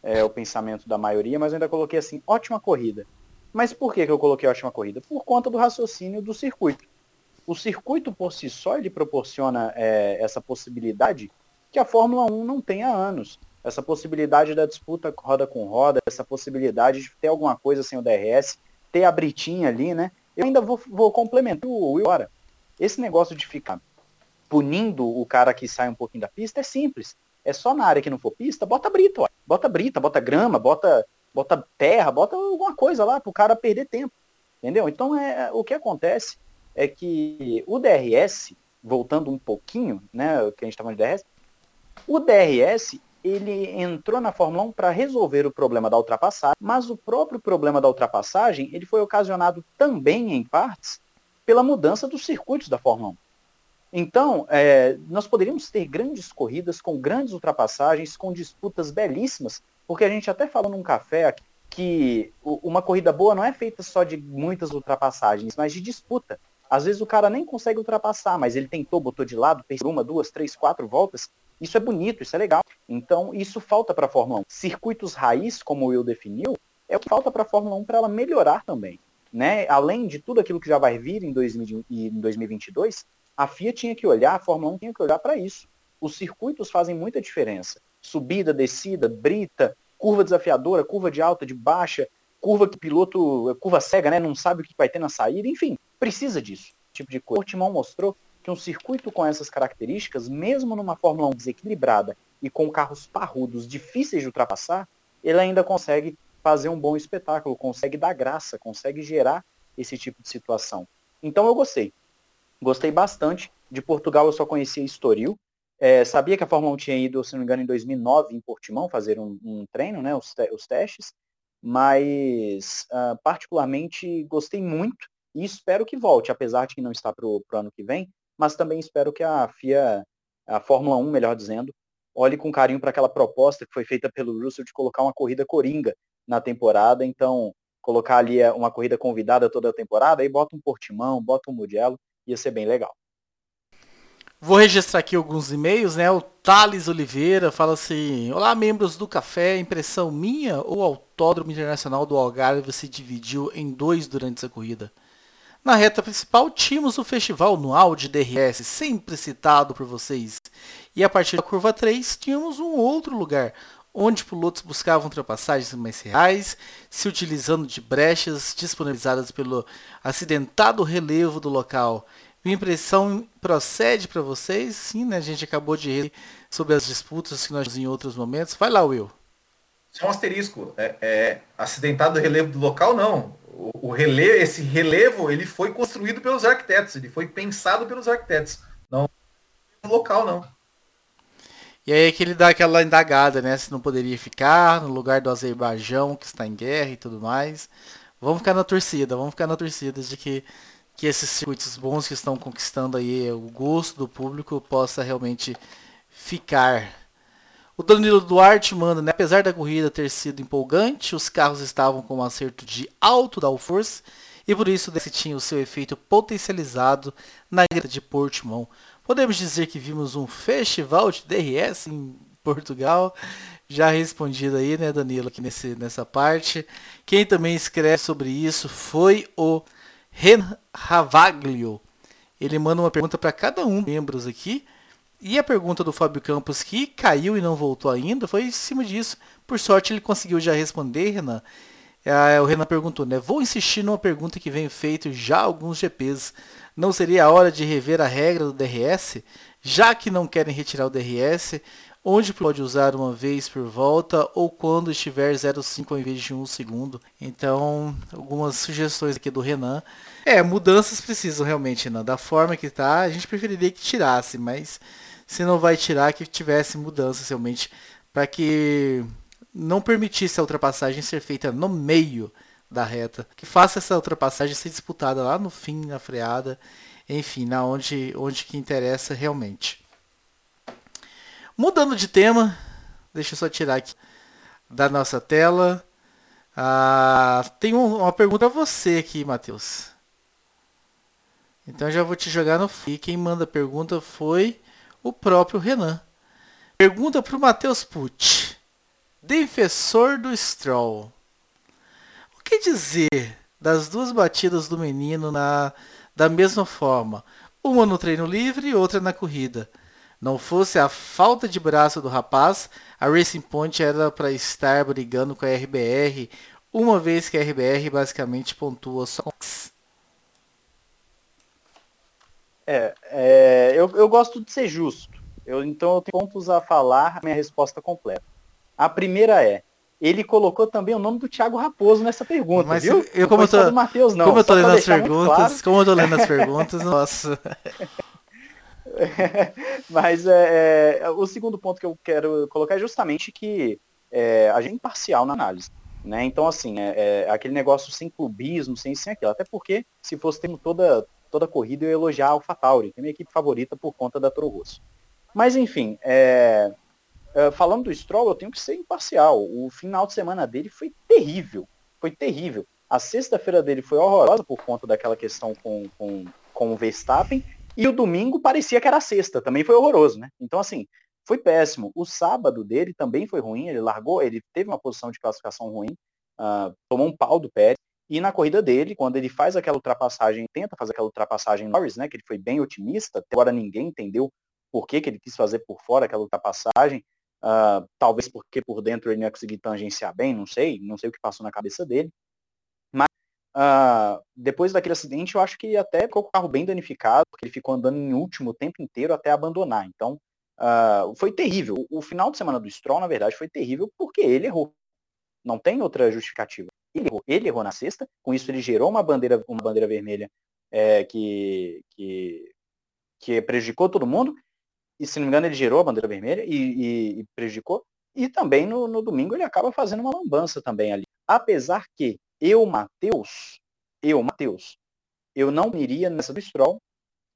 é, o pensamento da maioria, mas ainda coloquei assim, ótima corrida. Mas por que, que eu coloquei ótima corrida? Por conta do raciocínio do circuito. O circuito por si só ele proporciona é, essa possibilidade que a Fórmula 1 não tem há anos. Essa possibilidade da disputa roda com roda, essa possibilidade de ter alguma coisa sem o DRS, ter a britinha ali, né? Eu ainda vou, vou complementar o Will agora. Esse negócio de ficar punindo o cara que sai um pouquinho da pista é simples. É só na área que não for pista, bota brita, ó. bota brita, bota grama, bota, bota terra, bota alguma coisa lá para o cara perder tempo. Entendeu? Então é, o que acontece é que o DRS, voltando um pouquinho, né, o que a gente está falando de DRS, o DRS ele entrou na Fórmula 1 para resolver o problema da ultrapassagem, mas o próprio problema da ultrapassagem ele foi ocasionado também em partes pela mudança dos circuitos da Fórmula 1. Então, é, nós poderíamos ter grandes corridas com grandes ultrapassagens, com disputas belíssimas, porque a gente até falou num café que uma corrida boa não é feita só de muitas ultrapassagens, mas de disputa. Às vezes o cara nem consegue ultrapassar, mas ele tentou, botou de lado, fez uma, duas, três, quatro voltas. Isso é bonito, isso é legal. Então, isso falta para a Fórmula 1. Circuitos raiz, como o Will definiu, é o que falta para a Fórmula 1 para ela melhorar também né, além de tudo aquilo que já vai vir em, 2022, a FIA tinha que olhar, a Fórmula 1 tinha que olhar para isso. Os circuitos fazem muita diferença. Subida, descida, brita, curva desafiadora, curva de alta, de baixa, curva que piloto, curva cega, né, não sabe o que vai ter na saída, enfim, precisa disso, tipo de coisa. O Timão mostrou que um circuito com essas características, mesmo numa Fórmula 1 desequilibrada e com carros parrudos difíceis de ultrapassar, ele ainda consegue fazer um bom espetáculo, consegue dar graça, consegue gerar esse tipo de situação. Então eu gostei. Gostei bastante. De Portugal eu só conhecia Estoril. É, sabia que a Fórmula 1 tinha ido, se não me engano, em 2009 em Portimão fazer um, um treino, né, os, te os testes. mas uh, particularmente gostei muito e espero que volte, apesar de que não está para o ano que vem, mas também espero que a FIA, a Fórmula 1, melhor dizendo, olhe com carinho para aquela proposta que foi feita pelo Russell de colocar uma corrida coringa na temporada, então colocar ali eh, uma corrida convidada toda a temporada, aí bota um Portimão, bota um Mugello, ia ser bem legal. Vou registrar aqui alguns e-mails, né? O Thales Oliveira fala assim: Olá, membros do café, impressão minha ou o Autódromo Internacional do Algarve se dividiu em dois durante essa corrida? Na reta principal, tínhamos o festival anual de DRS, sempre citado por vocês. E a partir da curva 3, tínhamos um outro lugar, onde pilotos buscavam ultrapassagens mais reais, se utilizando de brechas disponibilizadas pelo acidentado relevo do local. Minha impressão procede para vocês, sim, né? A gente acabou de ler sobre as disputas que nós em outros momentos. Vai lá, Will. Só um asterisco. É, é acidentado relevo do local, não. O, o relevo, esse relevo, ele foi construído pelos arquitetos, ele foi pensado pelos arquitetos. Não local, não. E aí é que ele dá aquela indagada, né? Se não poderia ficar no lugar do Azerbaijão, que está em guerra e tudo mais. Vamos ficar na torcida, vamos ficar na torcida de que que esses circuitos bons que estão conquistando aí o gosto do público possa realmente ficar. O Danilo Duarte manda, né? Apesar da corrida ter sido empolgante, os carros estavam com um acerto de alto downforce e por isso desse tinha o seu efeito potencializado na greta de Portimão. Podemos dizer que vimos um festival de DRS em Portugal. Já respondido aí, né, Danilo, aqui nesse, nessa parte. Quem também escreve sobre isso foi o Ren Ravaglio. Ele manda uma pergunta para cada um dos membros aqui. E a pergunta do Fábio Campos, que caiu e não voltou ainda, foi em cima disso. Por sorte, ele conseguiu já responder, Renan. É, o Renan perguntou, né? Vou insistir numa pergunta que vem feito já alguns GPs. Não seria a hora de rever a regra do DRS? Já que não querem retirar o DRS, onde pode usar uma vez por volta ou quando estiver 0,5 ao invés de 1 segundo. Então, algumas sugestões aqui do Renan. É, mudanças precisam realmente, Renan. Da forma que está, a gente preferiria que tirasse, mas se não vai tirar, que tivesse mudanças realmente para que não permitisse a ultrapassagem ser feita no meio da reta, que faça essa ultrapassagem ser disputada lá no fim, na freada, enfim, na onde, onde que interessa realmente. Mudando de tema, deixa eu só tirar aqui da nossa tela. Ah, tem um, uma pergunta a você aqui, Matheus. Então já vou te jogar no FI. Quem manda a pergunta foi o próprio Renan. Pergunta para o Matheus Pucci. Defensor do Stroll. O que dizer das duas batidas do menino na, da mesma forma? Uma no treino livre e outra na corrida. Não fosse a falta de braço do rapaz, a Racing Point era para estar brigando com a RBR, uma vez que a RBR basicamente pontua só é, é eu, eu gosto de ser justo. Eu, então eu tenho pontos a falar, minha resposta completa. A primeira é, ele colocou também o nome do Thiago Raposo nessa pergunta, Mas viu? Eu, como, eu tô, Mateus, não, como eu tô lendo as perguntas, claro. como eu tô lendo as perguntas, nossa. Mas é, é, o segundo ponto que eu quero colocar é justamente que é, a gente é imparcial na análise. Né? Então, assim, é, é, aquele negócio sem clubismo, sem, sem aquilo. Até porque, se fosse tendo toda, toda corrida, eu ia elogiar a AlphaTauri, que é minha equipe favorita por conta da Toro Rosso. Mas, enfim, é, é, falando do Stroll, eu tenho que ser imparcial. O final de semana dele foi terrível. Foi terrível. A sexta-feira dele foi horrorosa por conta daquela questão com, com, com o Verstappen. E o domingo parecia que era sexta, também foi horroroso, né? Então, assim, foi péssimo. O sábado dele também foi ruim, ele largou, ele teve uma posição de classificação ruim, uh, tomou um pau do Pérez. E na corrida dele, quando ele faz aquela ultrapassagem, tenta fazer aquela ultrapassagem Norris, né? Que ele foi bem otimista, agora ninguém entendeu por que, que ele quis fazer por fora aquela ultrapassagem. Uh, talvez porque por dentro ele não ia conseguir tangenciar bem, não sei, não sei o que passou na cabeça dele. Uh, depois daquele acidente, eu acho que até ficou com o carro bem danificado, porque ele ficou andando em último o tempo inteiro até abandonar. Então, uh, foi terrível. O, o, final de semana do Stroll, na verdade, foi terrível porque ele errou. Não tem outra justificativa. Ele errou, ele errou na sexta, com isso ele gerou uma bandeira, uma bandeira vermelha é, que, que, que prejudicou todo mundo. E se não me engano, ele gerou a bandeira vermelha e, e, e prejudicou. E também no, no, domingo ele acaba fazendo uma lambança também ali. Apesar que eu, Matheus, eu, Matheus, eu não iria nessa do Stroll,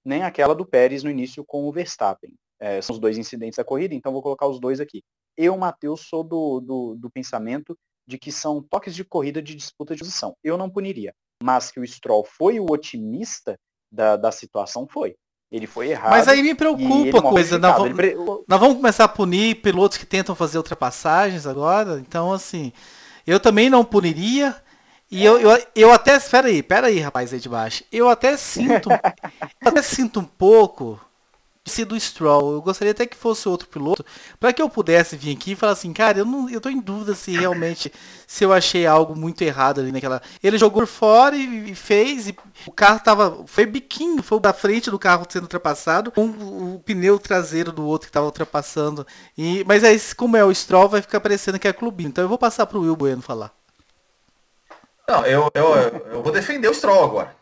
nem aquela do Pérez no início com o Verstappen. É, são os dois incidentes da corrida, então vou colocar os dois aqui. Eu, Matheus, sou do, do, do pensamento de que são toques de corrida de disputa de posição. Eu não puniria. Mas que o Stroll foi o otimista da, da situação, foi. Ele foi errado. Mas aí me preocupa a coisa. Nós vamos, ele... nós vamos começar a punir pilotos que tentam fazer ultrapassagens agora. Então, assim, eu também não puniria. E é. eu, eu, eu até. Espera aí, pera aí, rapaz, aí de baixo. Eu até sinto. eu até sinto um pouco sido o Stroll. Eu gostaria até que fosse outro piloto, para que eu pudesse vir aqui e falar assim, cara, eu não, eu tô em dúvida se realmente se eu achei algo muito errado ali naquela. Ele jogou por fora e, e fez, e o carro tava foi biquinho, foi da frente do carro sendo ultrapassado, com o, o pneu traseiro do outro que tava ultrapassando. E mas aí como é o Stroll vai ficar parecendo que é clubinho. Então eu vou passar pro Will Bueno falar. Não, eu, eu, eu vou defender o Stroll agora.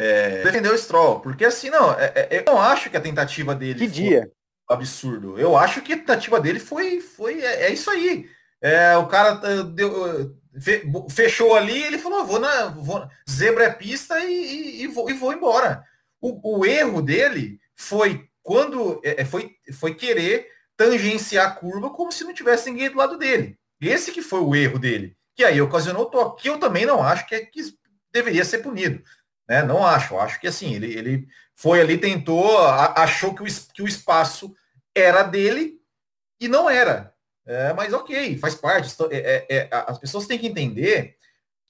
É, defender o Stroll, porque assim, não, é, é, eu não acho que a tentativa dele que dia? absurdo. Eu acho que a tentativa dele foi, foi é, é isso aí. É, o cara eh, deu, eh, fechou ali, ele falou, vou na, vou, zebra é pista e, e, e, vou, e vou embora. O, o erro dele foi quando foi, foi querer tangenciar a curva como se não tivesse ninguém do lado dele. Esse que foi o erro dele. Que aí ocasionou o toque, que eu também não acho que, é, que deveria ser punido. Né? Não acho. Acho que assim, ele, ele foi ali, tentou, achou que o, que o espaço era dele e não era. É, mas ok, faz parte. É, é, é, as pessoas têm que entender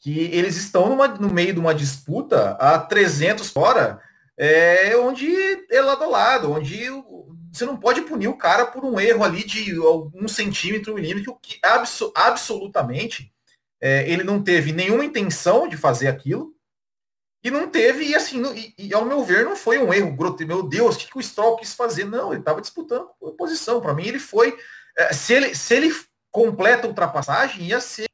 que eles estão numa, no meio de uma disputa a 300 fora, é, onde é lado a lado, onde você não pode punir o cara por um erro ali de algum centímetro, milímetro, que abso, absolutamente é, ele não teve nenhuma intenção de fazer aquilo, e não teve, e assim, e, e, ao meu ver, não foi um erro grotesco. Meu Deus, o que, que o Stroll quis fazer? Não, ele estava disputando posição. Para mim, ele foi. É, se, ele, se ele completa a ultrapassagem, ia ser.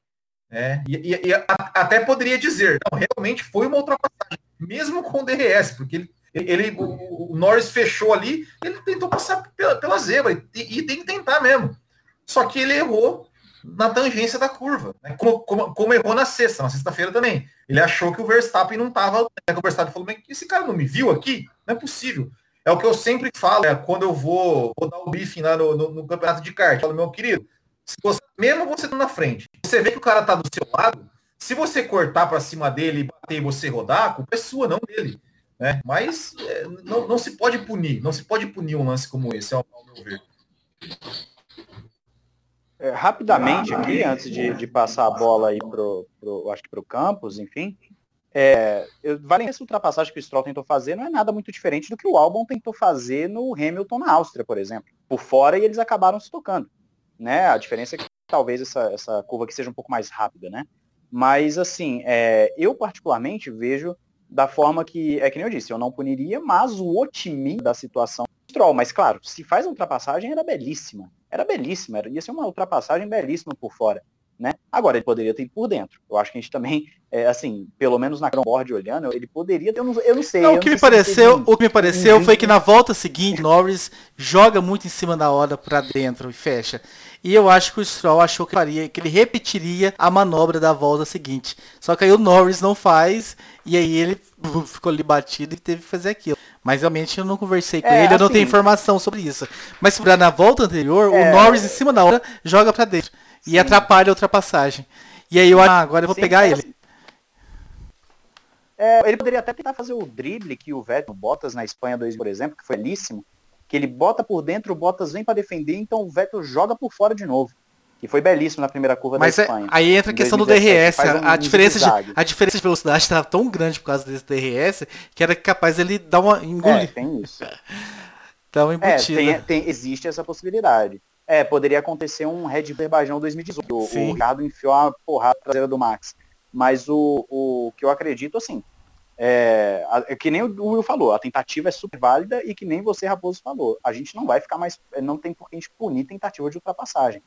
É, e, e, e a, até poderia dizer, não, realmente foi uma ultrapassagem, mesmo com o DRS, porque ele, ele o, o Norris fechou ali, ele tentou passar pela, pela zebra, e, e tem que tentar mesmo. Só que ele errou na tangência da curva, né? como, como, como, errou na sexta, na sexta-feira também. Ele achou que o Verstappen não estava. Né? O Verstappen falou, mas esse cara não me viu aqui? Não é possível. É o que eu sempre falo, é, quando eu vou, vou dar o briefing lá no, no, no campeonato de kart. Eu falo, meu querido, você, mesmo você na frente, você vê que o cara tá do seu lado, se você cortar para cima dele, bater e você rodar, a culpa é sua, não dele. Né? Mas é, não, não se pode punir, não se pode punir um lance como esse, ao meu ver. É, rapidamente aqui, antes de, de, passar a bola aí pro, pro acho que pro campus, enfim, é, eu, vale essa ultrapassagem que o Stroll tentou fazer não é nada muito diferente do que o Albon tentou fazer no Hamilton na Áustria, por exemplo. Por fora e eles acabaram se tocando. Né? A diferença é que talvez essa, essa curva aqui seja um pouco mais rápida, né? Mas assim, é, eu particularmente vejo da forma que, é que nem eu disse, eu não puniria, mas o otimismo da situação Stroll, mas claro, se faz a ultrapassagem era belíssima era belíssima, era, ia ser uma ultrapassagem belíssima por fora. Né? Agora, ele poderia ter ido por dentro. Eu acho que a gente também, é, assim, pelo menos na board olhando, ele poderia ter, eu não, eu não sei. Não, o, que me pareceu, o que me pareceu foi que na volta seguinte, Norris joga muito em cima da hora para dentro e fecha. E eu acho que o Stroll achou que faria, que ele repetiria a manobra da volta seguinte. Só que aí o Norris não faz, e aí ele ficou ali batido e teve que fazer aquilo. Mas realmente eu não conversei com é, ele, eu não tenho assim, informação sobre isso. Mas na volta anterior, é, o Norris em cima da hora joga para dentro. Sim. E atrapalha a ultrapassagem. E aí eu ah, agora eu vou sim, pegar ele. Assim, é, ele poderia até tentar fazer o drible que o Vettel Bottas na Espanha 2, por exemplo, que foi belíssimo que ele bota por dentro, o Bottas vem para defender, então o Vettel joga por fora de novo. Que foi belíssimo na primeira curva Mas da é, Espanha. É, aí entra a questão 2017, do DRS. Um, a, diferença de, a diferença de velocidade estava tão grande por causa desse DRS que era capaz ele dar uma engolir. É, tem isso. Uma embutida. É, tem, tem, existe essa possibilidade. É, poderia acontecer um Red Bull Azerbaijão 2018. O, o Ricardo enfiou a porrada traseira do Max. Mas o, o que eu acredito, assim, é, é, que nem o Will falou, a tentativa é super válida e que nem você, Raposo, falou. A gente não vai ficar mais. Não tem por que a gente punir tentativa de ultrapassagem.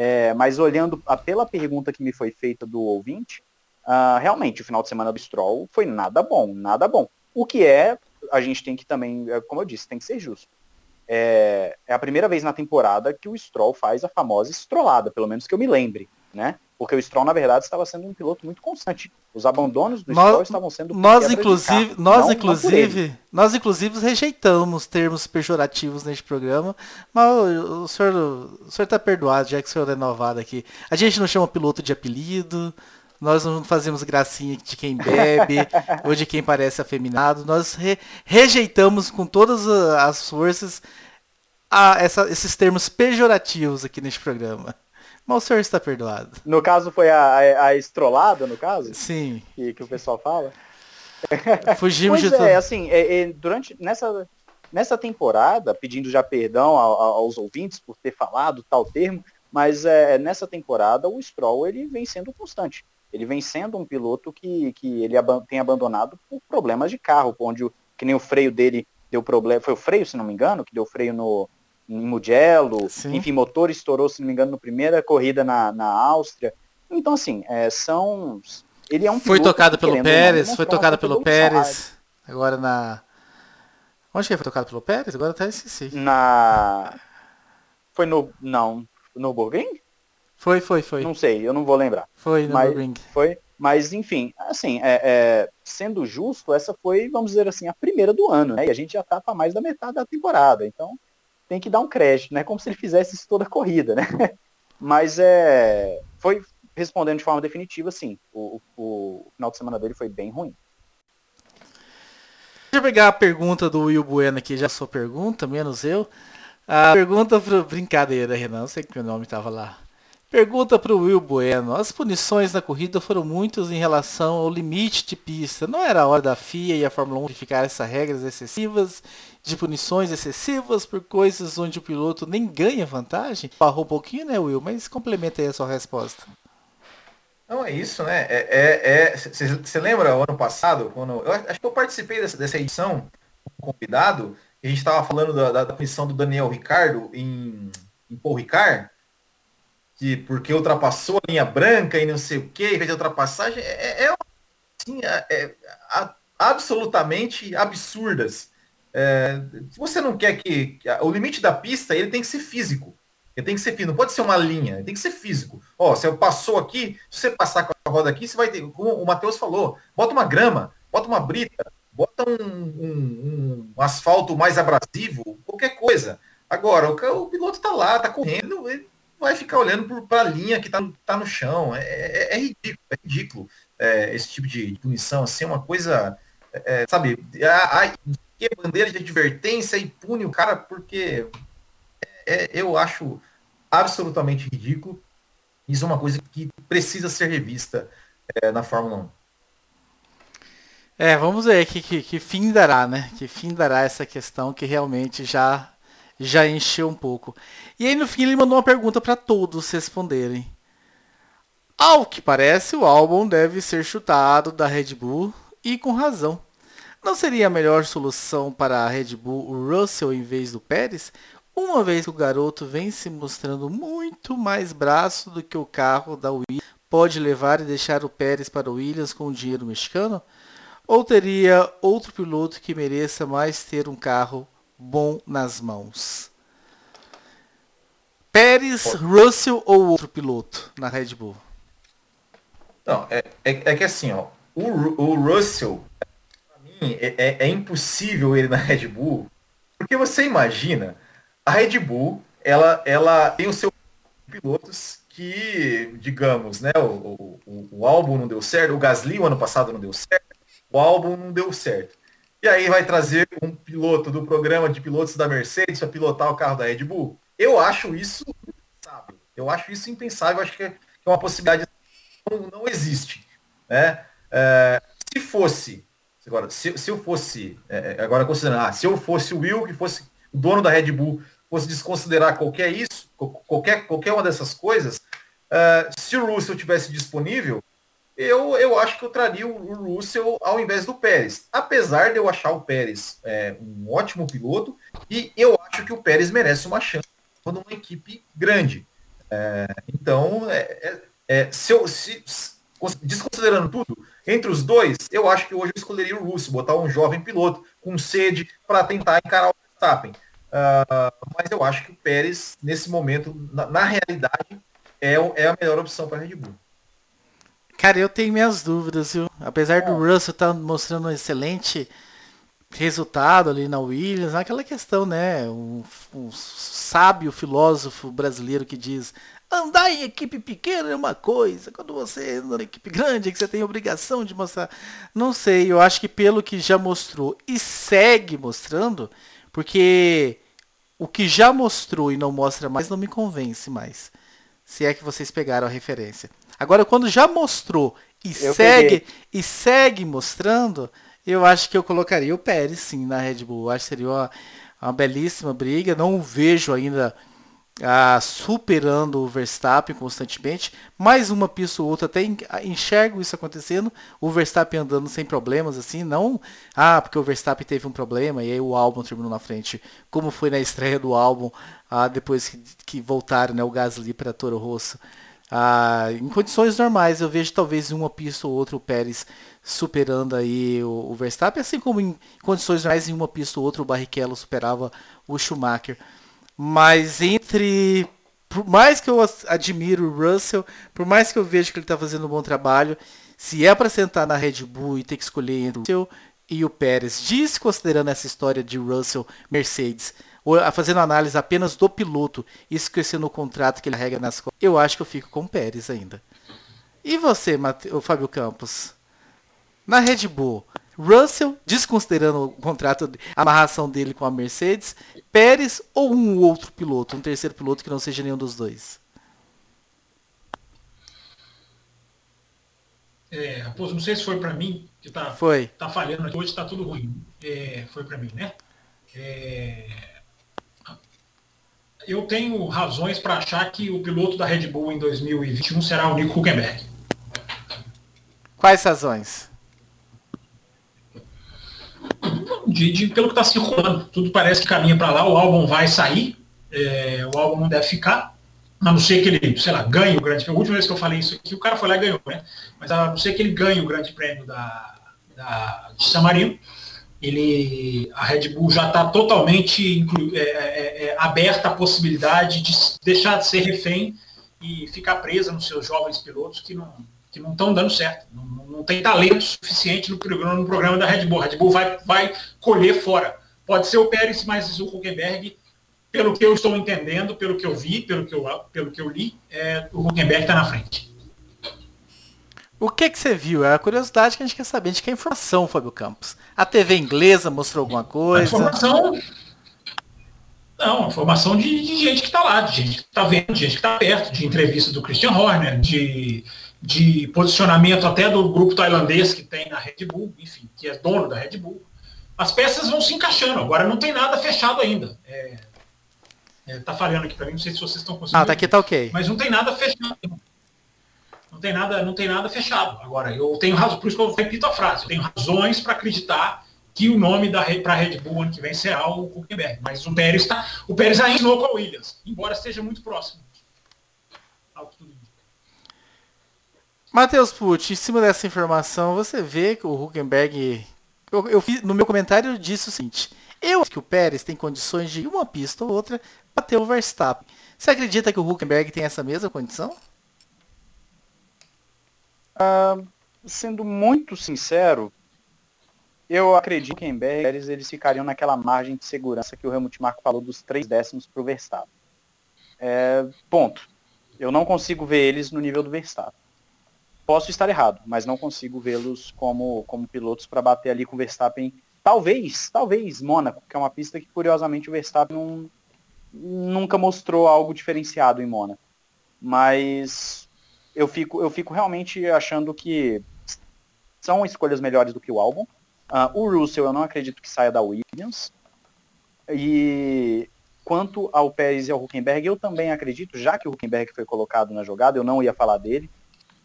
É, mas olhando pela pergunta que me foi feita do ouvinte, uh, realmente o final de semana do Stroll foi nada bom, nada bom. O que é, a gente tem que também, é, como eu disse, tem que ser justo. É, é a primeira vez na temporada que o Stroll faz a famosa estrolada, pelo menos que eu me lembre. né? Porque o Stroll, na verdade, estava sendo um piloto muito constante. Os abandonos do Nós- Stroll estavam sendo Nós inclusive, carro, nós não- não inclusive, nós inclusive rejeitamos termos pejorativos neste programa, mas o, o senhor, o senhor tá perdoado, já que o senhor é novado aqui. A gente não chama piloto de apelido, nós não fazemos gracinha de quem bebe ou de quem parece afeminado, nós re- rejeitamos com todas as forças a- essa- esses termos pejorativos aqui neste programa. Mas o senhor está perdoado. No caso, foi a, a, a estrolada, no caso, Sim, que, que o pessoal fala. fugimos Pois de tudo. é, assim, é, é, durante nessa, nessa temporada, pedindo já perdão ao- ao- aos ouvintes por ter falado tal termo, mas é, nessa temporada o Stroll ele vem sendo constante. Ele vem sendo um piloto que, que ele aban- tem abandonado por problemas de carro, onde o, que nem o freio dele deu problema, foi o freio, se não me engano, que deu freio no em Mugello, Sim. enfim, motor estourou, se não me engano, na primeira corrida na, na Áustria. Então, assim, é, são. Ele é um Foi tocado que, pelo Pérez, demonstrou foi tocado pelo. Pérez. Agora na. Onde que foi tocado pelo Pérez? Agora até esqueci. Na. Foi no. Não. No Burgring? Foi, foi, foi. Não sei, eu não vou lembrar. Foi no mas- ring. Foi. Mas, enfim, assim, é, é, sendo justo, essa foi, vamos dizer assim, a primeira do ano, né? E a gente já tá para mais da metade da temporada. Então, tem que dar um crédito, né? Como se ele fizesse isso toda a corrida, né? Mas é. Foi respondendo de forma definitiva, sim. O, o, o final de semana dele foi bem ruim. Deixa eu pegar a pergunta do Will Bueno aqui, já sua pergunta, menos eu. A pergunta pro. Brincadeira, Renan, não sei que meu nome tava lá. Pergunta pro Will Bueno. As punições na corrida foram muitas em relação ao limite de pista. Não era a hora da FIA e a Fórmula 1 verificar essas regras excessivas, de punições excessivas por coisas onde o piloto nem ganha vantagem? Parrou um pouquinho, né, Will? Mas complementa aí a sua resposta. Não, é isso, né? É, Você lembra o ano passado, quando. Eu acho que eu participei dessa, dessa edição convidado, a gente estava falando da, da, da punição do Daniel Ricardo em, em Paul Ricard, que porque ultrapassou a linha branca e não sei o que, fez ultrapassagem, é, é, assim, é, é, absolutamente absurdas. É, se você não quer que. O limite da pista ele tem que ser físico. Ele tem que ser físico, não pode ser uma linha, ele tem que ser físico. Ó, você passou aqui, se você passar com a roda aqui, você vai ter, como o Matheus falou, bota uma grama, bota uma brita, bota um, um- um asfalto mais abrasivo, qualquer coisa. Agora, o, o piloto tá lá, tá correndo, ele vai ficar olhando para a linha que tá, no- tá no chão. É, é- é ridículo, é ridículo é, esse tipo de, punição, assim, é uma coisa, é, sabe, a, a, bandeira de advertência e pune o cara porque é, eu acho absolutamente ridículo. Isso é uma coisa que precisa ser revista é, na Fórmula 1. É, vamos ver que, que, que fim dará, né? Que fim dará essa questão que realmente já, já encheu um pouco. E aí no fim ele mandou uma pergunta para todos responderem. Ao que parece, o álbum deve ser chutado da Red Bull e com razão. Não seria a melhor solução para a Red Bull o Russell em vez do Pérez? Uma vez que o garoto vem se mostrando muito mais braço do que o carro da Williams pode levar e deixar o Pérez para o Williams com o dinheiro mexicano? Ou teria outro piloto que mereça mais ter um carro bom nas mãos? Pérez, Russell ou outro piloto na Red Bull? Não, é, é, é que assim, ó, o, o Russell, pra mim, é, é- é impossível ele na Red Bull, porque você imagina, a Red Bull, ela, ela tem o seu pilotos que, digamos, né, o, o, o álbum não deu certo, o Gasly o ano passado não deu certo, o álbum não deu certo. E aí vai trazer um piloto do programa de pilotos da Mercedes para pilotar o carro da Red Bull. Eu acho isso impensável. Eu acho isso impensável. Acho que é que é uma possibilidade não, não existe. Né? É, se fosse, agora, se, se eu fosse, é, agora considerando, ah, se eu fosse o Will, que fosse o dono da Red Bull, fosse desconsiderar qualquer isso, qualquer, qualquer uma dessas coisas, é, se o Russell tivesse disponível, eu, eu acho que eu traria o Russell ao invés do Pérez. Apesar de eu achar o Pérez é, um ótimo piloto, e eu acho que o Pérez merece uma chance quando uma equipe grande. É, então, é, é, é, se eu, se- desconsiderando tudo, entre os dois, eu acho que hoje eu escolheria o Russell, botar um jovem piloto com sede para tentar encarar o Verstappen. Ah, mas eu acho que o Pérez, nesse momento, na, na realidade, é, é a melhor opção para Red Bull. Cara, eu tenho minhas dúvidas, viu? Apesar do Russell estar tá mostrando um excelente resultado ali na Williams, aquela questão, né? Um, um sábio filósofo brasileiro que diz andar em equipe pequena é uma coisa, quando você anda em equipe grande é que você tem obrigação de mostrar. Não sei, eu acho que pelo que já mostrou e segue mostrando, porque o que já mostrou e não mostra mais não me convence mais. Se é que vocês pegaram a referência. Agora, quando já mostrou e eu segue peguei. e segue mostrando, eu acho que eu colocaria o Pérez sim na Red Bull. Eu acho que seria uma, uma belíssima briga. Não vejo ainda ah, superando o Verstappen constantemente. Mais uma pista ou outra, até enxergo isso acontecendo. O Verstappen andando sem problemas, assim, não. Ah, porque o Verstappen teve um problema e aí o álbum terminou na frente. Como foi na estreia do álbum, ah, depois que, que voltaram né, o Gasly para Toro Rosso. Ah, em condições normais, eu vejo talvez uma pista ou outra o Pérez superando aí o, o Verstappen, assim como em condições normais, em uma pista ou outra o Barrichello superava o Schumacher. Mas entre. Por mais que eu admiro o Russell, por mais que eu veja que ele está fazendo um bom trabalho, se é para sentar na Red Bull e ter que escolher entre o Russell e o Pérez, desconsiderando essa história de Russell Mercedes, fazendo análise apenas do piloto e esquecendo o contrato que ele carrega nas costas, eu acho que eu fico com o Pérez ainda. E você, Mate... o Fábio Campos? Na Red Bull, Russell, desconsiderando o contrato, a amarração dele com a Mercedes, Pérez ou um outro piloto, um terceiro piloto que não seja nenhum dos dois? É, Raposo, não sei se foi para mim que tá, foi. tá falhando aqui, hoje tá tudo ruim. É, foi para mim, né? É, eu tenho razões para achar que o piloto da Red Bull em 2021 será o Nico Huckenberg. Quais razões? De, de pelo que está circulando. Tudo parece que caminha para lá, o álbum vai sair, é, o álbum não deve ficar, a não ser que ele, sei lá, ganhe o grande prêmio. A última vez que eu falei isso aqui, o cara foi lá e ganhou, né? Mas a não ser que ele ganhe o grande prêmio da, da, de San Marino, ele, a Red Bull já está totalmente inclu, é, é, é, aberta à possibilidade de deixar de ser refém e ficar presa nos seus jovens pilotos que não que não estão dando certo. Não, não, tem talento suficiente no programa, no programa da Red Bull. A Red Bull vai, vai colher fora. Pode ser o Pérez, mas o Huckenberg, pelo que eu estou entendendo, pelo que eu vi, pelo que eu, pelo que eu li, é, o Huckenberg está na frente. O que, que você viu? É a curiosidade que a gente quer saber. A gente quer informação, Fábio Campos. A TV inglesa mostrou alguma coisa? A informação. Não, informação de, de gente que está lá, de gente que está vendo, de gente que está perto, de entrevista do Christian Horner, de de posicionamento até do grupo tailandês que tem na Red Bull, enfim, que é dono da Red Bull. As peças vão se encaixando. Agora não tem nada fechado ainda. É, é, tá falhando aqui para mim, não sei se vocês estão conseguindo. Ah, tá aqui tá ok. Mas não tem nada fechado. Não tem nada, não tem nada fechado. Agora, eu tenho razão, por isso que eu repito a frase, eu tenho razões para acreditar que o nome da para Red Bull ano que vem será o Huckenberg. Mas o Pérez está. O Pérez ainda com a Williams, embora esteja muito próximo. Matheus Pucci, em cima dessa informação, você vê que o Huckenberg. Eu, eu fiz, no meu comentário eu disse o seguinte: eu acho que o Pérez tem condições de uma pista ou outra bater o Verstappen. Você acredita que o Huckenberg tem essa mesma condição? Uh, sendo muito sincero, eu acredito que em Pérez eles ficariam naquela margem de segurança que o Helmut Marko falou dos três décimos para o Verstappen. É, ponto. Eu não consigo ver eles no nível do Verstappen. Posso estar errado, mas não consigo vê-los como, como pilotos para bater ali com o Verstappen. Talvez, talvez Mônaco, que é uma pista que curiosamente o Verstappen não, nunca mostrou algo diferenciado em Mônaco. Mas eu fico, eu fico realmente achando que são escolhas melhores do que o álbum. Uh, o Russell eu não acredito que saia da Williams. E quanto ao Pérez e ao Huckenberg, eu também acredito, já que o Huckenberg foi colocado na jogada, eu não ia falar dele,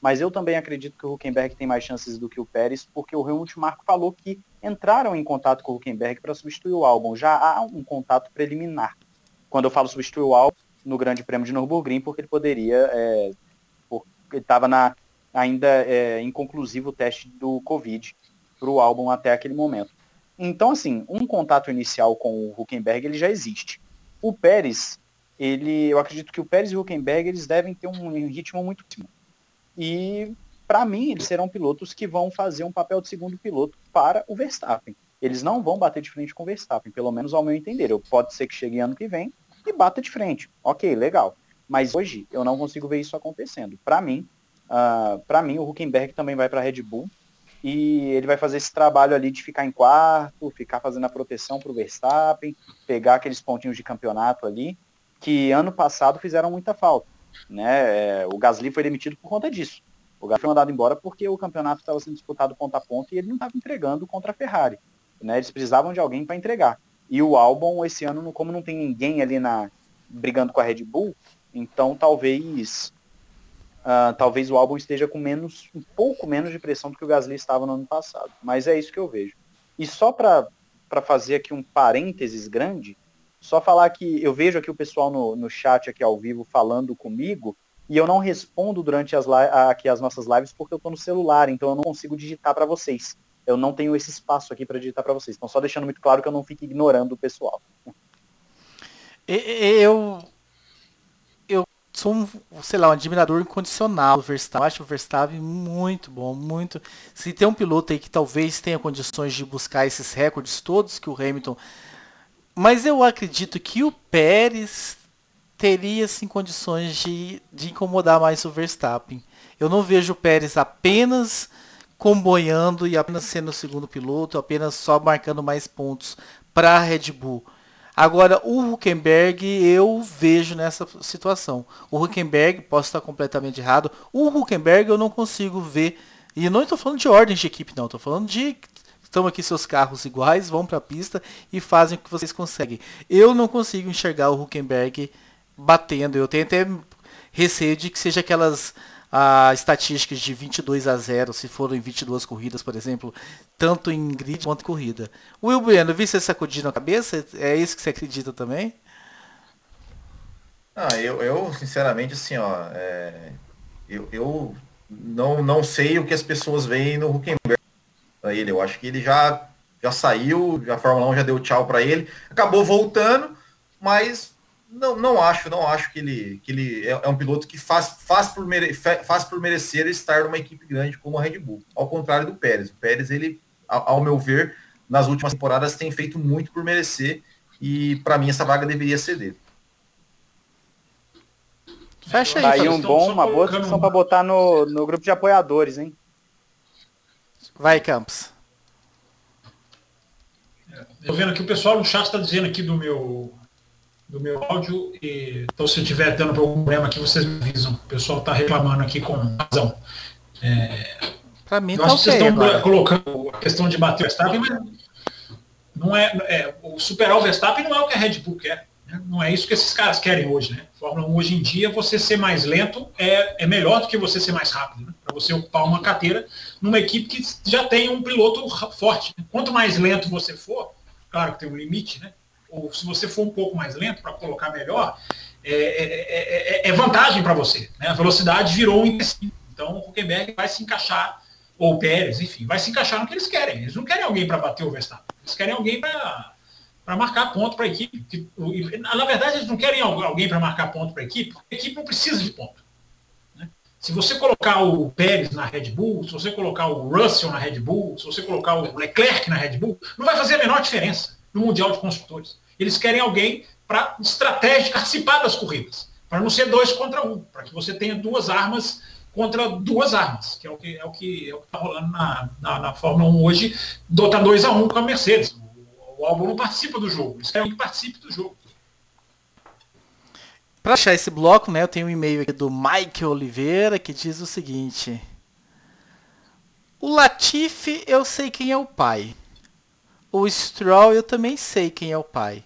mas eu também acredito que o Huckenberg tem mais chances do que o Pérez, porque o Helmut Marko falou que entraram em contato com o Huckenberg para substituir o álbum. Já há um contato preliminar. Quando eu falo substituir o álbum, no Grande Prêmio de Nürburgring, porque ele poderia, é, porque ele estava ainda é, inconclusivo o teste do Covid para o álbum até aquele momento. Então, assim, um contato inicial com o Huckenberg ele já existe. O Pérez, ele, eu acredito que o Pérez e o Huckenberg eles devem ter um ritmo muito próximo. E para mim eles serão pilotos que vão fazer um papel de segundo piloto para o Verstappen. Eles não vão bater de frente com o Verstappen, pelo menos ao meu entender. Eu, pode ser que chegue ano que vem e bata de frente. Ok, legal. Mas hoje eu não consigo ver isso acontecendo. Para mim, uh, para mim o Huckenberg também vai para Red Bull e ele vai fazer esse trabalho ali de ficar em quarto, ficar fazendo a proteção para o Verstappen, pegar aqueles pontinhos de campeonato ali que ano passado fizeram muita falta. Né? É, o Gasly foi demitido por conta disso. O Gasly foi mandado embora porque o campeonato estava sendo disputado ponta a ponta e ele não estava entregando contra a Ferrari. Né? Eles precisavam de alguém para entregar. E o Albon, esse ano, como não tem ninguém ali na brigando com a Red Bull, então talvez uh, talvez o Albon esteja com menos, um pouco menos de pressão do que o Gasly estava no ano passado. Mas é isso que eu vejo. E só para fazer aqui um parênteses grande, só falar que eu vejo aqui o pessoal no, no chat aqui ao vivo falando comigo e eu não respondo durante as, aqui as nossas lives porque eu estou no celular, então eu não consigo digitar para vocês. Eu não tenho esse espaço aqui para digitar para vocês. Então só deixando muito claro que eu não fique ignorando o pessoal. Eu eu sou um, sei lá, um admirador incondicional do Verstappen. Eu acho o Verstappen muito bom, muito. Se tem um piloto aí que talvez tenha condições de buscar esses recordes todos que o Hamilton mas eu acredito que o Pérez teria sim condições de, de incomodar mais o Verstappen. Eu não vejo o Pérez apenas comboiando e apenas sendo o segundo piloto, apenas só marcando mais pontos para a Red Bull. Agora, o Huckenberg eu vejo nessa situação. O Huckenberg, posso estar completamente errado, o Huckenberg eu não consigo ver, e não estou falando de ordem de equipe não, estou falando de estão aqui seus carros iguais, vão para a pista e fazem o que vocês conseguem. Eu não consigo enxergar o Huckenberg batendo. Eu tenho até receio de que seja aquelas ah, estatísticas de 22 a 0, se forem 22 corridas, por exemplo, tanto em grid quanto em corrida. Will Bueno, vi você sacudindo a cabeça? É isso que você acredita também? Ah, eu, eu sinceramente, assim, ó, é, eu, eu não, não sei o que as pessoas veem no Huckenberg para ele. Eu acho que ele já, já saiu, a Fórmula 1 já deu tchau para ele, acabou voltando, mas não, não acho, não acho que ele, que ele é, é um piloto que faz, faz, por mere, faz por merecer estar numa equipe grande como a Red Bull. Ao contrário do Pérez. O Pérez, ele, ao, ao meu ver, nas últimas temporadas tem feito muito por merecer e para mim essa vaga deveria ser dele. Fecha aí, aí um bom, uma boa discussão para botar no, no grupo de apoiadores, hein? Vai, Campos. Estou vendo aqui o pessoal no chat está dizendo aqui do meu do meu áudio. E, então, se tiver dando problema aqui, vocês me avisam. O pessoal está reclamando aqui com razão. É, Para mim, tá vocês estão colocando a questão de bater o Verstappen, mas não é, é, o superar o Verstappen não é o que a Red Bull quer. Né? Não é isso que esses caras querem hoje. Né? Fórmula 1 hoje em dia, você ser mais lento é, é melhor do que você ser mais rápido. Né? Para você ocupar uma carteira numa equipe que já tem um piloto forte. Né? Quanto mais lento você for, claro que tem um limite, né? ou se você for um pouco mais lento para colocar melhor, é, é, é, é vantagem para você. Né? A velocidade virou um empecilho. Então o Huckenberg vai se encaixar, ou o Pérez, enfim, vai se encaixar no que eles querem. Eles não querem alguém para bater o Verstappen. Eles querem alguém para para marcar ponto para a equipe. Na verdade, eles não querem alguém para marcar ponto para a equipe, porque a equipe não precisa de ponto. Né? Se você colocar o Pérez na Red Bull, se você colocar o Russell na Red Bull, se você colocar o Leclerc na Red Bull, não vai fazer a menor diferença no Mundial de Construtores. Eles querem alguém para estratégia participar das corridas, para não ser dois contra um, para que você tenha duas armas contra duas armas, que é o que é o que é está rolando na, na, na, Fórmula 1 hoje, dotar 2 a 1 um com a Mercedes. O, álbum não participa do jogo, eles querem que participe do jogo. Para achar esse bloco, né, eu tenho um e-mail aqui do Mike Oliveira que diz o seguinte: O Latifi eu sei quem é o pai. O Stroll eu também sei quem é o pai.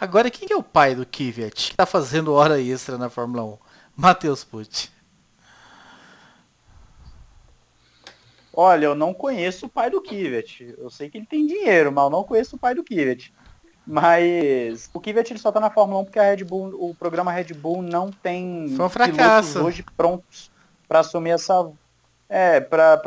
Agora quem é o pai do Kvyat que tá fazendo hora extra na Fórmula 1? Matheus Pucci. Olha, eu não conheço o pai do Kvyat. Eu sei que ele tem dinheiro, mas eu não conheço o pai do Kvyat. Mas o Kvyat ele só tá na Fórmula 1 porque a Red Bull, o programa Red Bull não tem Foi um fracasso. hoje prontos para assumir essa é, para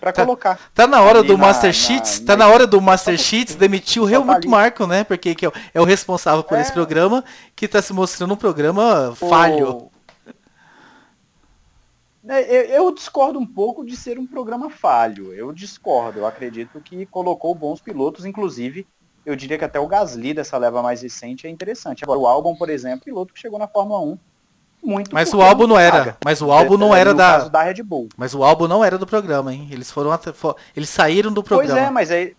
Pra tá, colocar. Tá na hora do na, Master Sheets, na, tá na, hora do Master Sheets demitir o Helmut tá Marko, né? Porque que é, o, é o responsável por é. esse programa, que tá se mostrando um programa falho. É, eu discordo um pouco de ser um programa falho. Eu discordo. Eu acredito que colocou bons pilotos, inclusive, eu diria que até o Gasly dessa leva mais recente é interessante. Agora, o álbum, por exemplo, piloto que chegou na Fórmula 1 muito Mas o álbum não era, mas o álbum não era da da Red Bull. Mas o álbum não era do programa, hein? Eles foram até, for... eles saíram do programa. Pois é, mas aí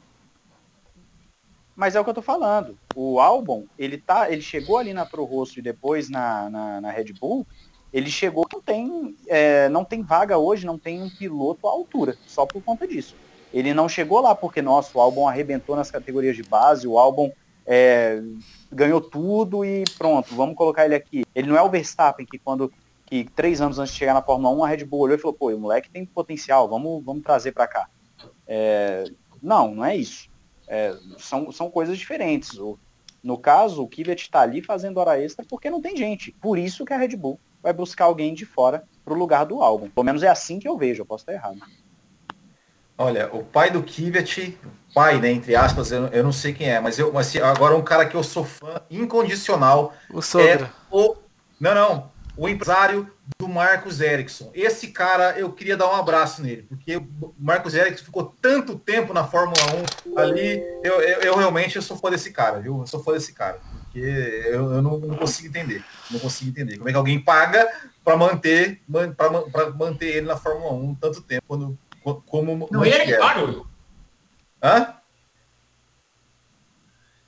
mas é o que eu tô falando. O álbum, ele tá, ele chegou ali na Pro Rosso e depois na, na, na Red Bull, ele chegou não tem, é, não tem vaga hoje, não tem um piloto à altura, só por conta disso. Ele não chegou lá porque, nossa, o álbum arrebentou nas categorias de base, o álbum é, ganhou tudo e pronto, vamos colocar ele aqui. Ele não é o Verstappen que quando que três anos antes de chegar na Fórmula 1 a Red Bull olhou e falou, pô, o moleque tem potencial, vamos, vamos trazer para cá. É, não, não é isso. É, são, são coisas diferentes. O, no caso, o Kvyat está ali fazendo hora extra porque não tem gente. Por isso que a Red Bull vai buscar alguém de fora pro lugar do álbum. Pelo menos é assim que eu vejo, eu posso estar errado. Olha, o pai do Kvyat, pai, né, entre aspas, eu, eu não sei quem é, mas eu, mas agora um cara que eu sou fã incondicional o sogro. é o não, não, o empresário do Marcos Ericsson. Esse cara, eu queria dar um abraço nele, porque o Marcos Ericsson ficou tanto tempo na Fórmula 1 ali, eu, eu, eu realmente eu sou fã desse cara, viu? Eu sou fã desse cara, porque eu, eu não, não, consigo entender, não consigo entender como é que alguém paga para manter para manter ele na Fórmula 1 tanto tempo quando como não, ele é que paga, Will. Hã?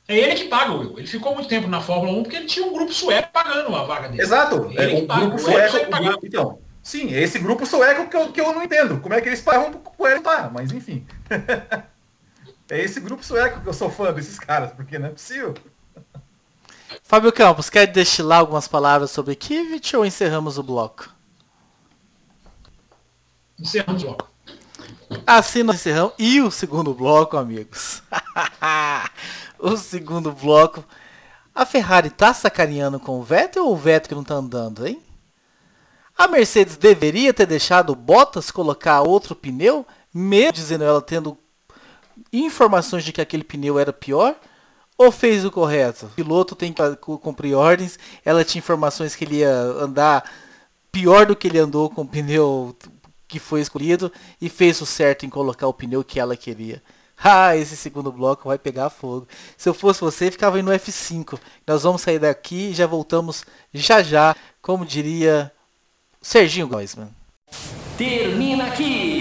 É ele que paga, Will. Ele ficou muito tempo na Fórmula 1 porque ele tinha um grupo sueco pagando a vaga dele. Exato. É, o grupo sueco. O grupo, então, sim, esse grupo sueco que eu, que eu não entendo. Como é que eles pagam pro ele tá? Mas enfim. é esse grupo sueco que eu sou fã desses caras, porque não é possível. Fábio Campos, quer destilar algumas palavras sobre Kivit ou encerramos o bloco? Encerramos o bloco. Assim nós encerramos. E o segundo bloco, amigos. o segundo bloco. A Ferrari tá sacaneando com o Vettel ou o Vettel que não tá andando, hein? A Mercedes deveria ter deixado o Bottas colocar outro pneu, mesmo dizendo ela tendo informações de que aquele pneu era pior? Ou fez o correto? O piloto tem que cumprir ordens, ela tinha informações que ele ia andar pior do que ele andou com o pneu que foi escolhido e fez o certo em colocar o pneu que ela queria. Ah, esse segundo bloco vai pegar fogo. Se eu fosse você, ficava aí no F5. Nós vamos sair daqui e já voltamos já já, como diria Serginho Goisman. Termina aqui